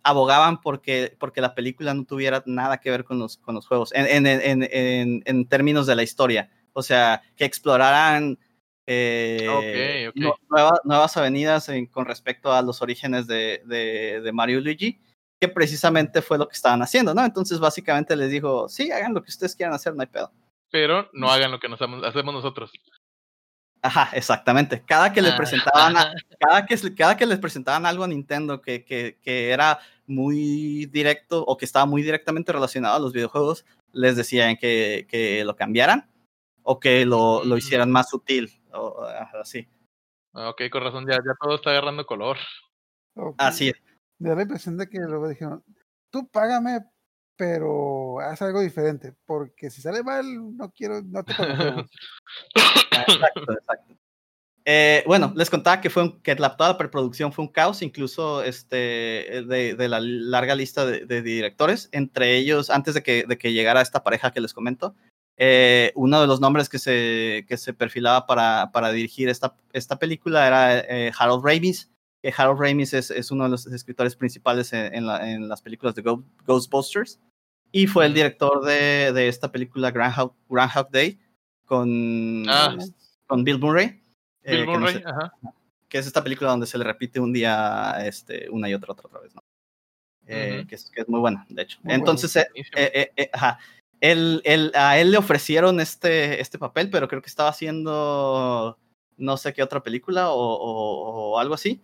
abogaban porque, porque la película no tuviera nada que ver con los, con los juegos, en, en, en, en, en términos de la historia. O sea, que exploraran eh, Ok, ok. nu- nueva- nuevas avenidas en- con respecto a los orígenes de, de, de Mario y Luigi, que precisamente fue lo que estaban haciendo, ¿no? Entonces, básicamente les dijo, sí, hagan lo que ustedes quieran hacer, no hay pedo. Pero no hagan lo que nos hacemos nosotros. Ajá, exactamente. Cada que les Ah. presentaban, a- cada que, cada que les presentaban algo a Nintendo que, que, que era muy directo o que estaba muy directamente relacionado a los videojuegos, les decían que, que lo cambiaran o que lo, lo Mm. hicieran más sutil. O, así. Ah, Ok, con razón, ya, ya todo está agarrando color. Ok. Así es. Me da la impresión de que luego dijeron, tú págame, pero haz algo diferente, porque si sale mal, no quiero, no te conocemos. Exacto, exacto. Eh, bueno, les contaba que fue un- que la, toda la preproducción fue un caos, incluso este, de, de la larga lista de, de directores, entre ellos, antes de que, de que llegara esta pareja que les comento, eh, uno de los nombres que se, que se perfilaba para, para dirigir esta, esta película era eh, Harold Ramis, que Harold Ramis es, es uno de los escritores principales en, en la- en las películas de Go- Ghostbusters, y fue el director de, de esta película Groundhog, Groundhog Day con, Ah. con Bill Murray. eh, Bill que, no Murray, sé- ajá. que es esta película donde se le repite un día este, una y otra, otra, otra vez, ¿no? Eh, Ujú. que, es, que es muy buena, de hecho. Muy Entonces, eh, eh, eh, eh, ajá. Él, él- a él le ofrecieron este, este papel, pero creo que estaba haciendo no sé qué otra película o, o- algo así.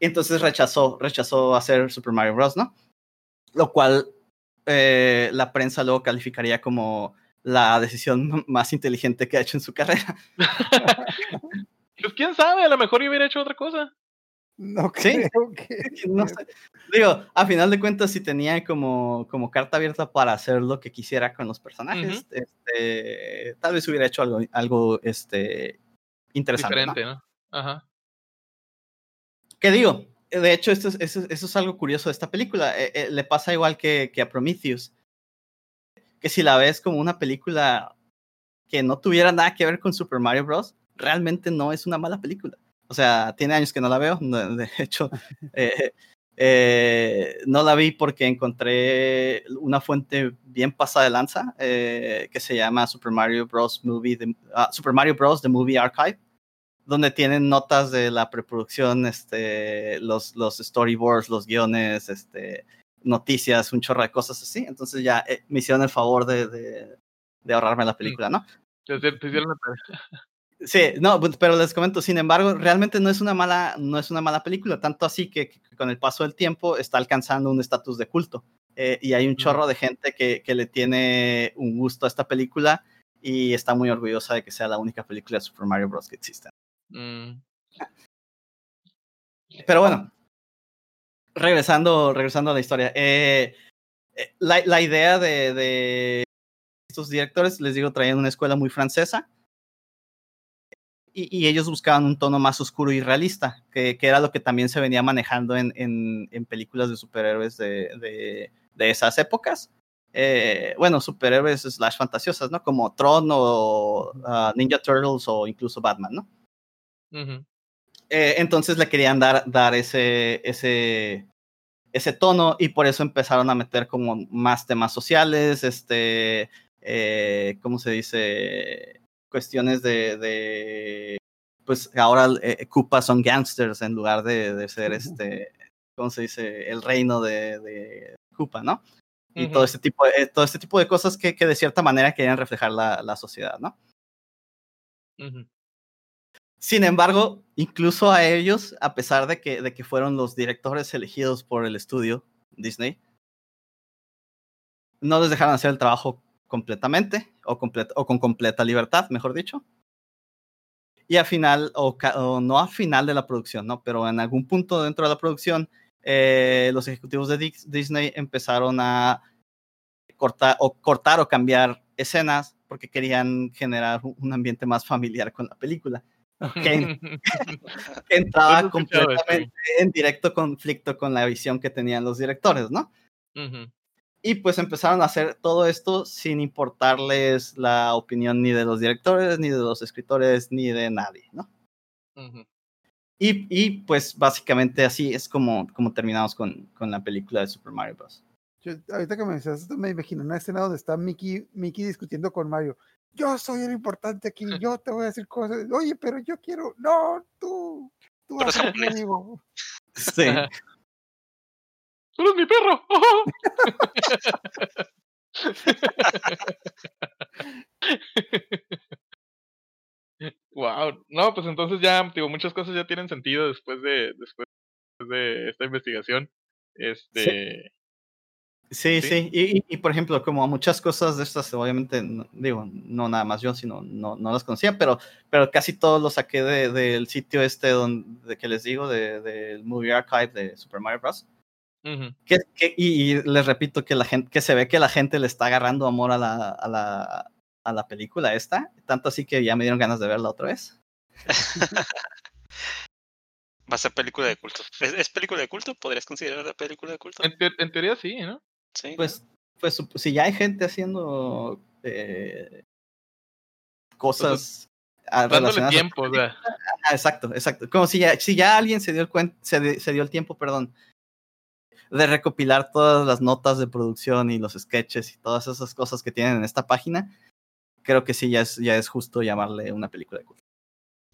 Entonces rechazó, rechazó hacer Super Mario Bros., ¿no? Lo cual eh, la prensa luego calificaría como la decisión más inteligente que ha hecho en su carrera. Pues quién sabe, a lo mejor yo hubiera hecho otra cosa. No Sí. creo que... No sé. Digo, a final de cuentas, si tenía como, como carta abierta para hacer lo que quisiera con los personajes, este, tal vez hubiera hecho algo, algo este, interesante. Diferente, ¿no? Ajá. ¿Qué digo? De hecho, esto es, eso, es- eso es algo curioso de esta película. Eh, eh, le pasa igual que, que a Prometheus. Que si la ves como una película que no tuviera nada que ver con Super Mario Bros., realmente no es una mala película. O sea, tiene años que no la veo. no, De hecho, eh, eh, no la vi porque encontré una fuente bien pasada de lanza eh, que se llama Super Mario Bros. Movie, The- ah, Super Mario Bros. The Movie Archive donde tienen notas de la preproducción, este, los, los storyboards, los guiones, este, noticias, un chorro de cosas así. Entonces ya eh, me hicieron el favor de, de, de ahorrarme la película, ¿no? Te, hicieron la. Sí, no, bu- pero les comento, sin embargo, realmente no es una mala, no es una mala película, tanto así que, que con el paso del tiempo está alcanzando un estatus de culto. Eh, y hay un chorro de gente que, que le tiene un gusto a esta película y está muy orgullosa de que sea la única película de Super Mario Bros. que existe. Mm, Pero bueno, regresando, regresando a la historia. eh, eh, la, la idea de, de estos directores, les digo, traían una escuela muy francesa. Y, y ellos buscaban un tono más oscuro y realista, que, que era lo que también se venía manejando en, en, en películas de superhéroes de, de, de esas épocas. Eh, bueno, superhéroes slash fantasiosas, ¿no? Como Tron o ah, Ninja Turtles o incluso Batman, ¿no? Eh, entonces le querían dar, dar ese, ese, ese tono y por eso empezaron a meter como más temas sociales, este, eh, ¿cómo se dice? Cuestiones de, de pues ahora eh, Koopas son gangsters en lugar de, de ser este, ¿cómo se dice? El reino de, de Koopa, ¿no? Y todo este tipo de, todo este tipo de cosas que, que de cierta manera querían reflejar la, la sociedad, ¿no? Sin embargo, incluso a ellos, a pesar de que, de que fueron los directores elegidos por el estudio Disney, no les dejaron hacer el trabajo completamente o, comple- o con completa libertad, mejor dicho. Y al final, o, no al final de la producción, ¿no? Pero en algún punto dentro de la producción, eh, los ejecutivos de Dis- Disney empezaron a cortar o, cortar o cambiar escenas porque querían generar un- ambiente más familiar con la película que, que entraba completamente en directo conflicto con la visión que tenían los directores, ¿no? Ujú. Y pues empezaron a hacer todo esto sin importarles la opinión ni de los directores, ni de los escritores, ni de nadie, ¿no? Ujú. Y, y pues básicamente así es como, como terminamos con, con la película de Super Mario Bros. Yo, ahorita que me decías esto, me imagino una escena donde está Mickey, Mickey discutiendo con Mario. Yo soy el importante aquí, yo te voy a decir cosas. Oye, pero yo quiero. No, tú. Tú mi japonés. amigo. Sí. Ajá. ¡Tú eres mi perro! wow. No, pues entonces ya, digo, muchas cosas ya tienen sentido después de, después de esta investigación. Este. Sí, Sí. sí. Y, y- y, por ejemplo, como muchas cosas de estas, obviamente, no- digo, no nada más yo, sino no, no las conocía, pero, pero casi todo lo saqué de- del sitio este donde que les digo, de- del Movie Archive de Super Mario Bros. Ujú. Que, que- y, y les repito que la gente, que se ve que la gente le está agarrando amor a la, a la, a la película esta, tanto así que ya me dieron ganas de verla otra vez. Va a ser película de culto. ¿Es, es película de culto? ¿Podrías considerarla película de culto? En, te- en teoría sí, ¿no? Sí. Pues, pues si ya hay gente haciendo eh, cosas ah, Dándole a- tiempo, o sea. Ah, exacto, exacto. Como si ya, si ya alguien se dio el cuen- se, se dio el tiempo, perdón, de recopilar todas las notas de producción y los sketches y todas esas cosas que tienen en esta página, creo que sí ya es, ya es justo llamarle una película de culto.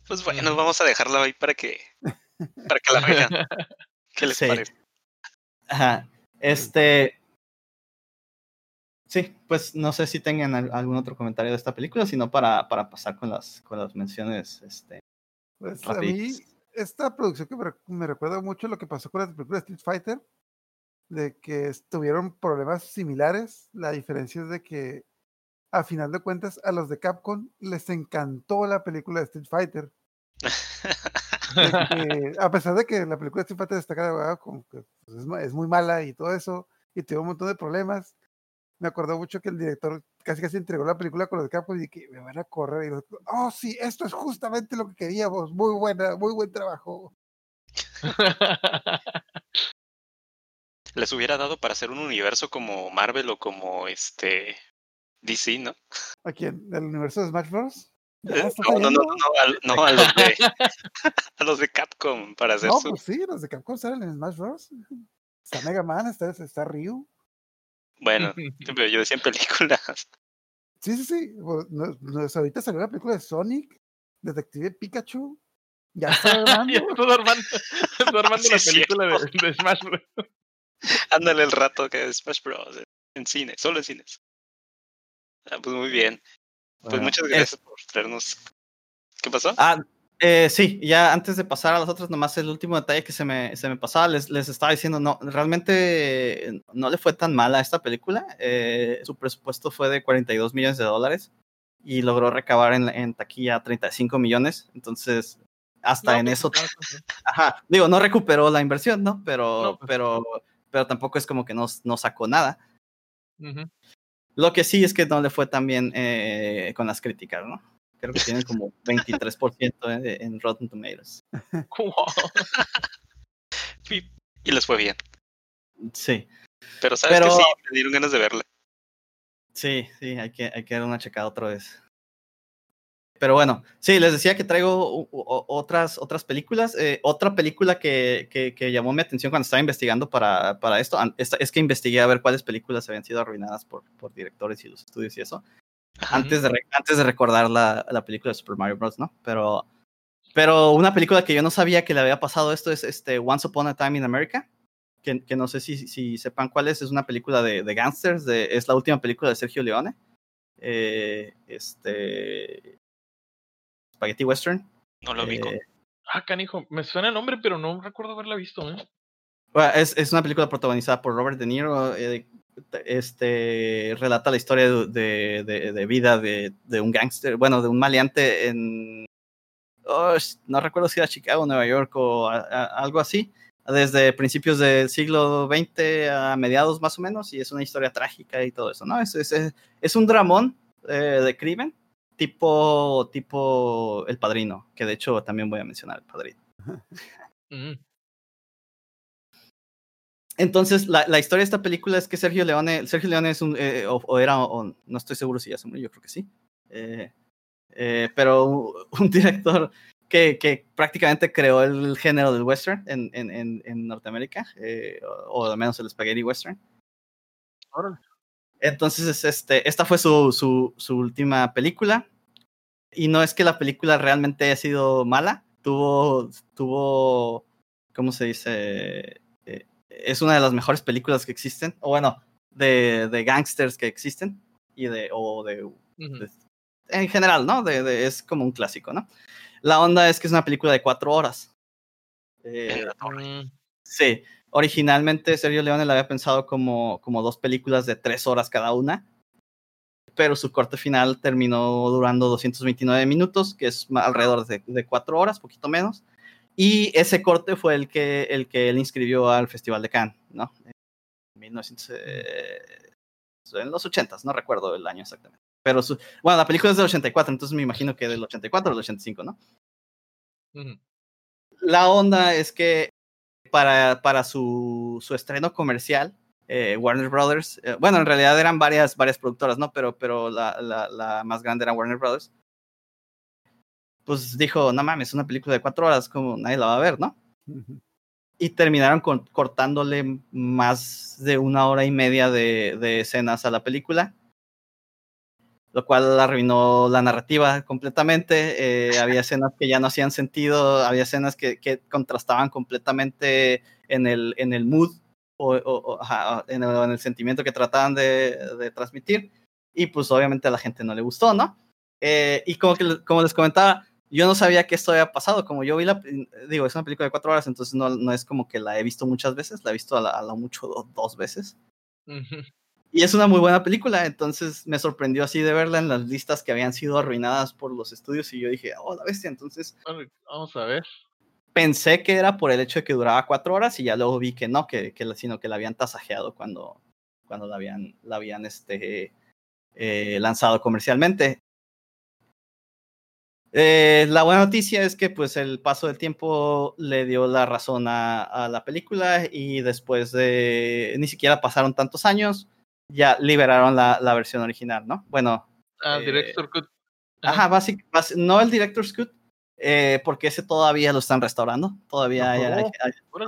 Pues bueno, vamos a dejarla ahí para que, para que la vean. ¿Qué les Sí. parece? Ajá. Este. Sí, pues no sé si tengan al- algún otro comentario de esta película, sino para, para pasar con las, con las menciones. Este, Pues a mí, esta producción que me, me recuerda mucho lo que pasó con la película de Street Fighter, de que tuvieron problemas similares. La diferencia es de que, a final de cuentas, a los de Capcom les encantó la película de Street Fighter. a pesar de que la película de Street Fighter está como que pues, es, muy mala y todo eso, y tuvo un montón de problemas, me acordó mucho que el director casi casi entregó la película con los de Capcom y que me van a correr. Y oh, sí, esto es justamente lo que queríamos. Muy buena, muy buen trabajo. Les hubiera dado para hacer un universo como Marvel o como este DC, ¿no? ¿A quién? ¿Del universo de Smash Bros? ¿Ya Eh, está No, no, no, no, a los de a los de Capcom para hacer No, su pues sí, los de Capcom salen en Smash Bros. Está Mega Man, está, está Ryu. bueno, pero yo decía en películas. Sí, sí, sí. bueno, no- no, ahorita salió la película de Sonic, Detective Pikachu. Ya está ya armando, estás armando Sí, la película de, de Smash Bros. Ándale el rato que es Smash Bros. en- En cine, solo en cines. Ah, pues muy bien. Pues Bueno, muchas es- gracias por traernos. ¿Qué pasó? Ah, eh, sí, ya antes de pasar a las otras, nomás el último detalle que se me, se me pasaba, les, les estaba diciendo, no, realmente eh, no le fue tan mal a esta película. eh, su presupuesto fue de 42 millones de dólares y logró recabar en, en taquilla 35 millones. Entonces, hasta No, en pues, eso, ajá, digo, no recuperó la inversión, ¿no? Pero, No, pues. pero, pero tampoco es como que no, no sacó nada. Lo que sí es que no le fue tan bien eh, con las críticas, ¿no? Creo que tienen como 23% en, en Rotten Tomatoes. Wow. Y, y les fue bien. Sí, Pero sabes Pero- que sí, me dieron ganas de verla. sí, sí, hay que, hay que dar una checada otra vez. Pero bueno, sí, les decía que traigo otras, otras películas. Eh, otra película que, que, que llamó mi atención cuando estaba investigando para, para esto esta- es que investigué a ver cuáles películas habían sido arruinadas por, por directores y los estudios y eso. Ajá. antes de, antes de recordar la, la película de Super Mario Bros., ¿no? Pero, pero una película que yo no sabía que le había pasado esto es este Once Upon a Time in America, que, que no sé si, si sepan cuál es, es una película de, de gangsters, de, es la última película de Sergio Leone, eh, este, Spaghetti Western. No lo vi. eh, Ah, canijo, me suena el nombre, pero no recuerdo haberla visto, ¿eh? Bueno, es, es una película protagonizada por Robert De Niro. eh, este relata la historia de, de- de- vida de, de un gángster, bueno, de un maleante en. oh, no recuerdo si era Chicago, Nueva York o a- a- algo así, desde principios del siglo XX a mediados más o menos, y es una historia trágica y todo eso, ¿no? Es, es, es- es un dramón eh, de crimen, tipo, tipo El Padrino, que de hecho también voy a mencionar El Padrino. Mm. Entonces, la, la historia de esta película es que Sergio Leone, Sergio Leone es un, eh, o, o era, o no estoy seguro si ya se murió, yo creo que sí. Eh, eh, pero un, un director que, que prácticamente creó el género del western en, en, en, en Norteamérica, eh, o, o al menos el spaghetti western. Órale. Entonces, es este, esta fue su, su, su última película. Y no es que la película realmente haya sido mala. Tuvo, tuvo, ¿cómo se dice? Eh, es una de las mejores películas que existen. O bueno, de, de gangsters que existen. Y de, o de, en general, ¿no? De, de- es como un clásico, ¿no? La onda es que es una película de cuatro horas. Eh, Sí, originalmente Sergio Leone la había pensado como, como dos películas de tres horas cada una, pero su corte final terminó durando 229 minutos, que es alrededor de, de cuatro horas, poquito menos, y ese corte fue el que, el que él inscribió al Festival de Cannes, ¿no? En 1900, eh, en los 80, no recuerdo el año exactamente. Pero su, bueno, la película es del 84, entonces me imagino que del 84 o del 85, ¿no? ujú. la onda es que para, para su, su estreno comercial, eh, Warner Brothers, eh, bueno, en realidad eran varias, varias productoras, ¿no? Pero, pero la, la, la más grande era Warner Brothers. Pues dijo, no mames, una película de cuatro horas, como nadie la va a ver, ¿no? Y terminaron con- cortándole más de una hora y media de, de escenas a la película, lo cual arruinó la narrativa completamente. eh, había escenas que ya no hacían sentido, había escenas que, que contrastaban completamente en el, en el mood o, o- o, ajá, en, el, en el sentimiento que trataban de, de transmitir. Y pues obviamente a la gente no le gustó, ¿no? Eh, y como, que, como les comentaba, yo no sabía que esto había pasado. Como yo vi la, digo, es una película de cuatro horas, entonces no, no es como que la he visto muchas veces, la he visto a, la- a lo mucho do- dos veces. Ujú. Y es una muy buena película, entonces me sorprendió así de verla en las listas que habían sido arruinadas por los estudios y yo dije, oh, la bestia, entonces Vamos a ver. pensé que era por el hecho de que duraba cuatro horas y ya luego vi que no, que, que sino que la habían tasajeado cuando, cuando la habían, la habían este, eh, lanzado comercialmente. Eh, la buena noticia es que pues el paso del tiempo le dio la razón a, a la película y después de ni siquiera pasaron tantos años, ya liberaron la, la versión original, ¿no? Bueno, Ah, Eh, Director Cut. Ajá, basic- no el Director's Cut, eh, porque ese todavía lo están restaurando. Todavía hay, hay-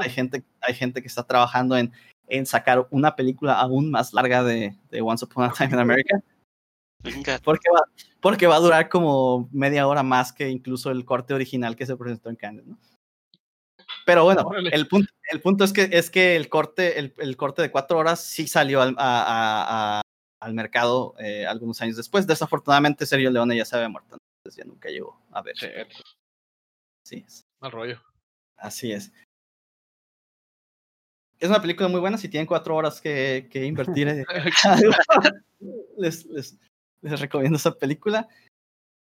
hay- gente, hay gente que está trabajando en, en sacar una película aún más larga de, de Once Upon a Time in America, Venga, porque va, porque va a durar como media hora más que incluso el corte original que se presentó en Cannes, ¿no? Pero bueno, Órale. el punto, el punto es que es que el corte, el, el corte de cuatro horas sí salió al, a- a- a- al mercado eh, algunos años después. Desafortunadamente Sergio Leone ya se había muerto, entonces ya nunca llegó a ver. Sí, Sí, es- mal rollo. así es. Es una película muy buena. Si tienen cuatro horas que, que invertir, eh, les, les, les recomiendo esa película.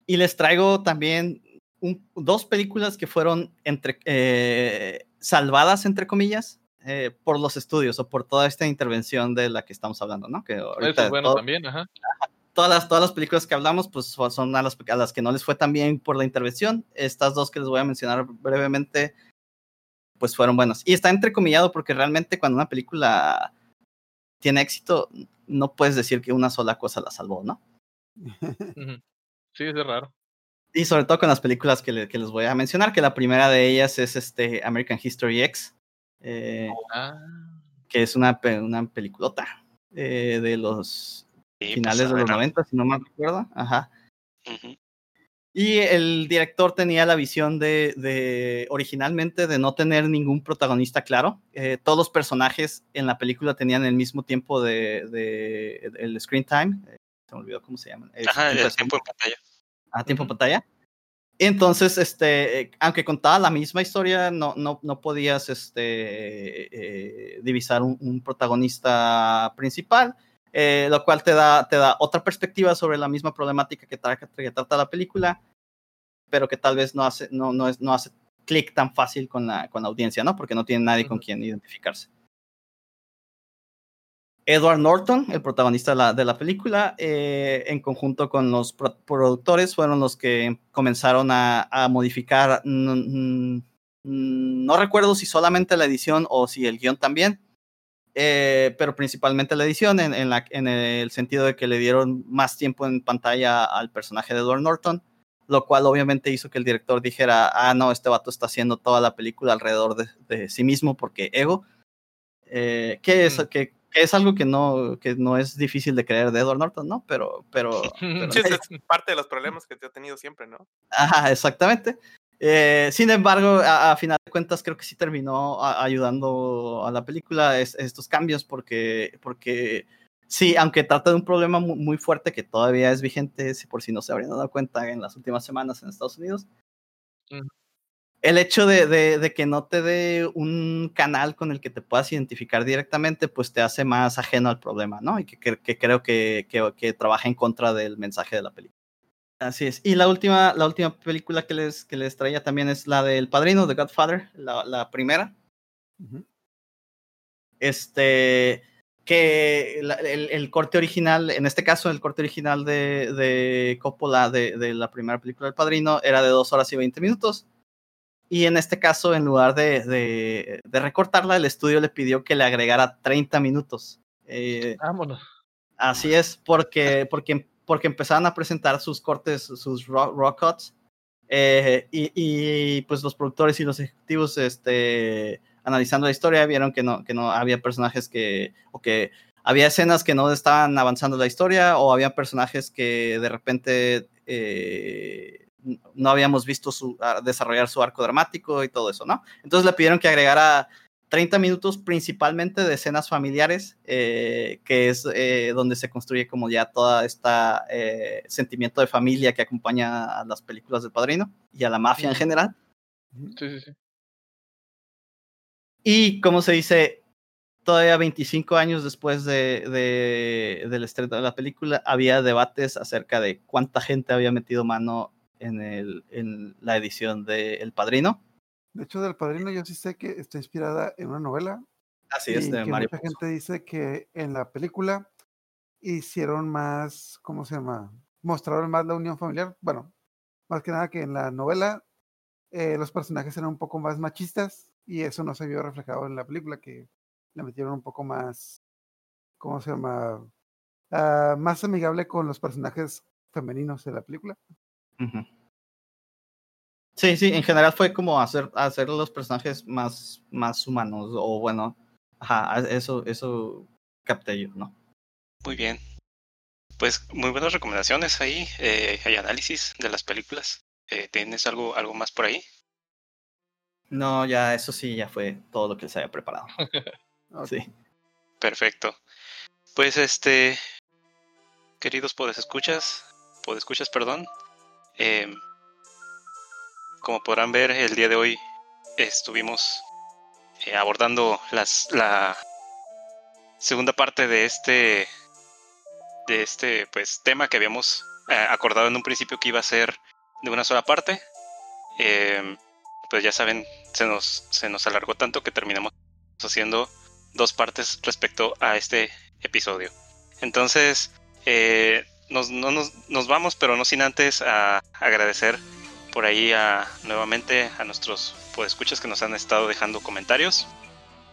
Y les traigo también un- dos películas que fueron entre, eh, salvadas, entre comillas, eh, por los estudios o por toda esta intervención de la que estamos hablando, ¿no? Que Eso ahorita es bueno todo- también, ajá. todas las, todas las películas que hablamos, pues son- a las, a las que no les fue tan bien por la intervención. Estas dos que les voy a mencionar brevemente, pues fueron buenas. Y está entrecomillado porque realmente cuando una película tiene éxito, no puedes decir que una sola cosa la salvó, ¿no? Sí, es raro. Y sobre todo con las películas que, le- que les voy a mencionar, que la primera de ellas es este American History X, eh, Ah, que es una, una peliculota eh, de los sí, finales pues, a de los ver, 90, si no mal recuerdo. Ajá. Y el director tenía la visión de, de originalmente de no tener ningún protagonista claro. Eh, todos los personajes en la película tenían el mismo tiempo de, de- el screen time. Eh, se me olvidó cómo se llaman. Eh, Ajá, el tiempo en pantalla. A tiempo pantalla. Entonces, este, aunque contaba la misma historia, no, no, no podías este, eh, divisar un, un protagonista principal, eh, lo cual te da, te da otra perspectiva sobre la misma problemática que, tra- que trata la película, pero que tal vez no hace, no, no es, no hace clic tan fácil con la, con la audiencia, ¿no? Porque no tiene nadie con quien identificarse. Edward Norton, el protagonista de la, de la película, eh, en conjunto con los pro- productores, fueron los que comenzaron a, a modificar, mm, mm, mm, no recuerdo si solamente la edición o si el guion también, eh, pero principalmente la edición, en, en la- en el sentido de que le dieron más tiempo en pantalla al personaje de Edward Norton, lo cual obviamente hizo que el director dijera, ah, no, este vato está haciendo toda la película alrededor de, de sí mismo porque ego, eh, que, es, Mm. que, que es algo que no, que no es difícil de creer de Edward Norton, ¿no? Pero, pero, pero Sí, es parte de los problemas que te ha tenido siempre, ¿no? Ajá, exactamente. Eh, sin embargo, a, a final de cuentas, creo que sí terminó a- ayudando a la película es- estos cambios, porque, porque sí, aunque trata de un problema mu- muy, fuerte que todavía es vigente, si por si no se habrían dado cuenta en las últimas semanas en Estados Unidos. El hecho de, de- de que no te dé un canal con el que te puedas identificar directamente, pues te hace más ajeno al problema, ¿no? Y que, que- que creo que, que, trabaja en contra del mensaje de la película. Así es. Y la última, la última película que les, que les traía también es la del Padrino, de Godfather, la, la primera. Este, que la- el, el corte original, en este caso el corte original de, de Coppola de, de la primera película del Padrino era de dos horas y 20 minutos. Y en este caso, en lugar de, de, de recortarla, el estudio le pidió que le agregara 30 minutos. Eh, Vámonos. Así es, porque, porque, porque empezaron a presentar sus cortes, sus raw, raw cuts, eh, y, y, pues los productores y los ejecutivos, este, analizando la historia, vieron que no, que no había personajes que, o que había escenas que no estaban avanzando la historia, o había personajes que de repente eh, no habíamos visto su, desarrollar su arco dramático y todo eso, ¿no? Entonces le pidieron que agregara 30 minutos principalmente de escenas familiares, eh, que es eh, donde se construye como ya toda esta eh, sentimiento de familia que acompaña a las películas del padrino y a la mafia en general. Sí, sí, sí. Y como se dice, todavía 25 años después de, de, del estreno de la película, había debates acerca de cuánta gente había metido mano en, el, en la edición de El Padrino. De hecho, del padrino yo sí sé que está inspirada en una novela. Así es, de que Mario mucha Puzo. gente dice que en la película hicieron más, ¿cómo se llama? Mostraron más la unión familiar. Bueno, más que nada que en la novela eh, los personajes eran un poco más machistas y eso no se vio reflejado en la película, que le metieron un poco más, ¿cómo se llama? Ah, más amigable con los personajes femeninos de la película. Sí, sí, en general fue como hacer, hacer los personajes más, más humanos, o bueno, ajá, eso, eso capté yo, ¿no? Muy bien. Pues muy buenas recomendaciones ahí. eh, hay análisis de las películas. Eh, ¿Tienes algo, algo más por ahí? No, ya, eso sí, ya fue todo lo que se había preparado. Sí. Perfecto. Pues este, queridos podescuchas, podescuchas, perdón. Em, como podrán ver, el día de hoy estuvimos eh, abordando las, la segunda parte de este, de este, pues, tema que habíamos eh, acordado en un principio que iba a ser de una sola parte. Pues ya saben, se nos, se nos alargó tanto que terminamos haciendo dos partes respecto a este episodio. Entonces, eh, nos, no nos, nos vamos, pero no sin antes a agradecer por ahí a, nuevamente a nuestros podescuchas que nos han estado dejando comentarios.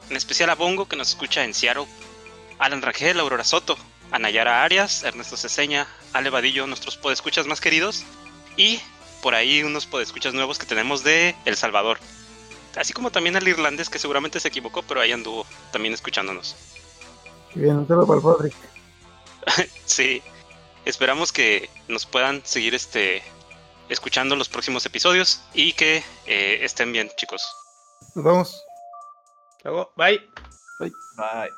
En especial a Bongo, que nos escucha en Seattle. Alan Rangel, Aurora Soto, a Nayara Arias, Ernesto Ceseña, Ale Vadillo, nuestros podescuchas más queridos. Y por ahí unos podescuchas nuevos que tenemos de El Salvador. Así como también al irlandés que seguramente se equivocó, pero ahí anduvo también escuchándonos. Qué bien, un saludo para el. Sí, esperamos que nos puedan seguir este escuchando los próximos episodios y que eh, estén bien, chicos. Nos vemos. Luego, bye. Bye.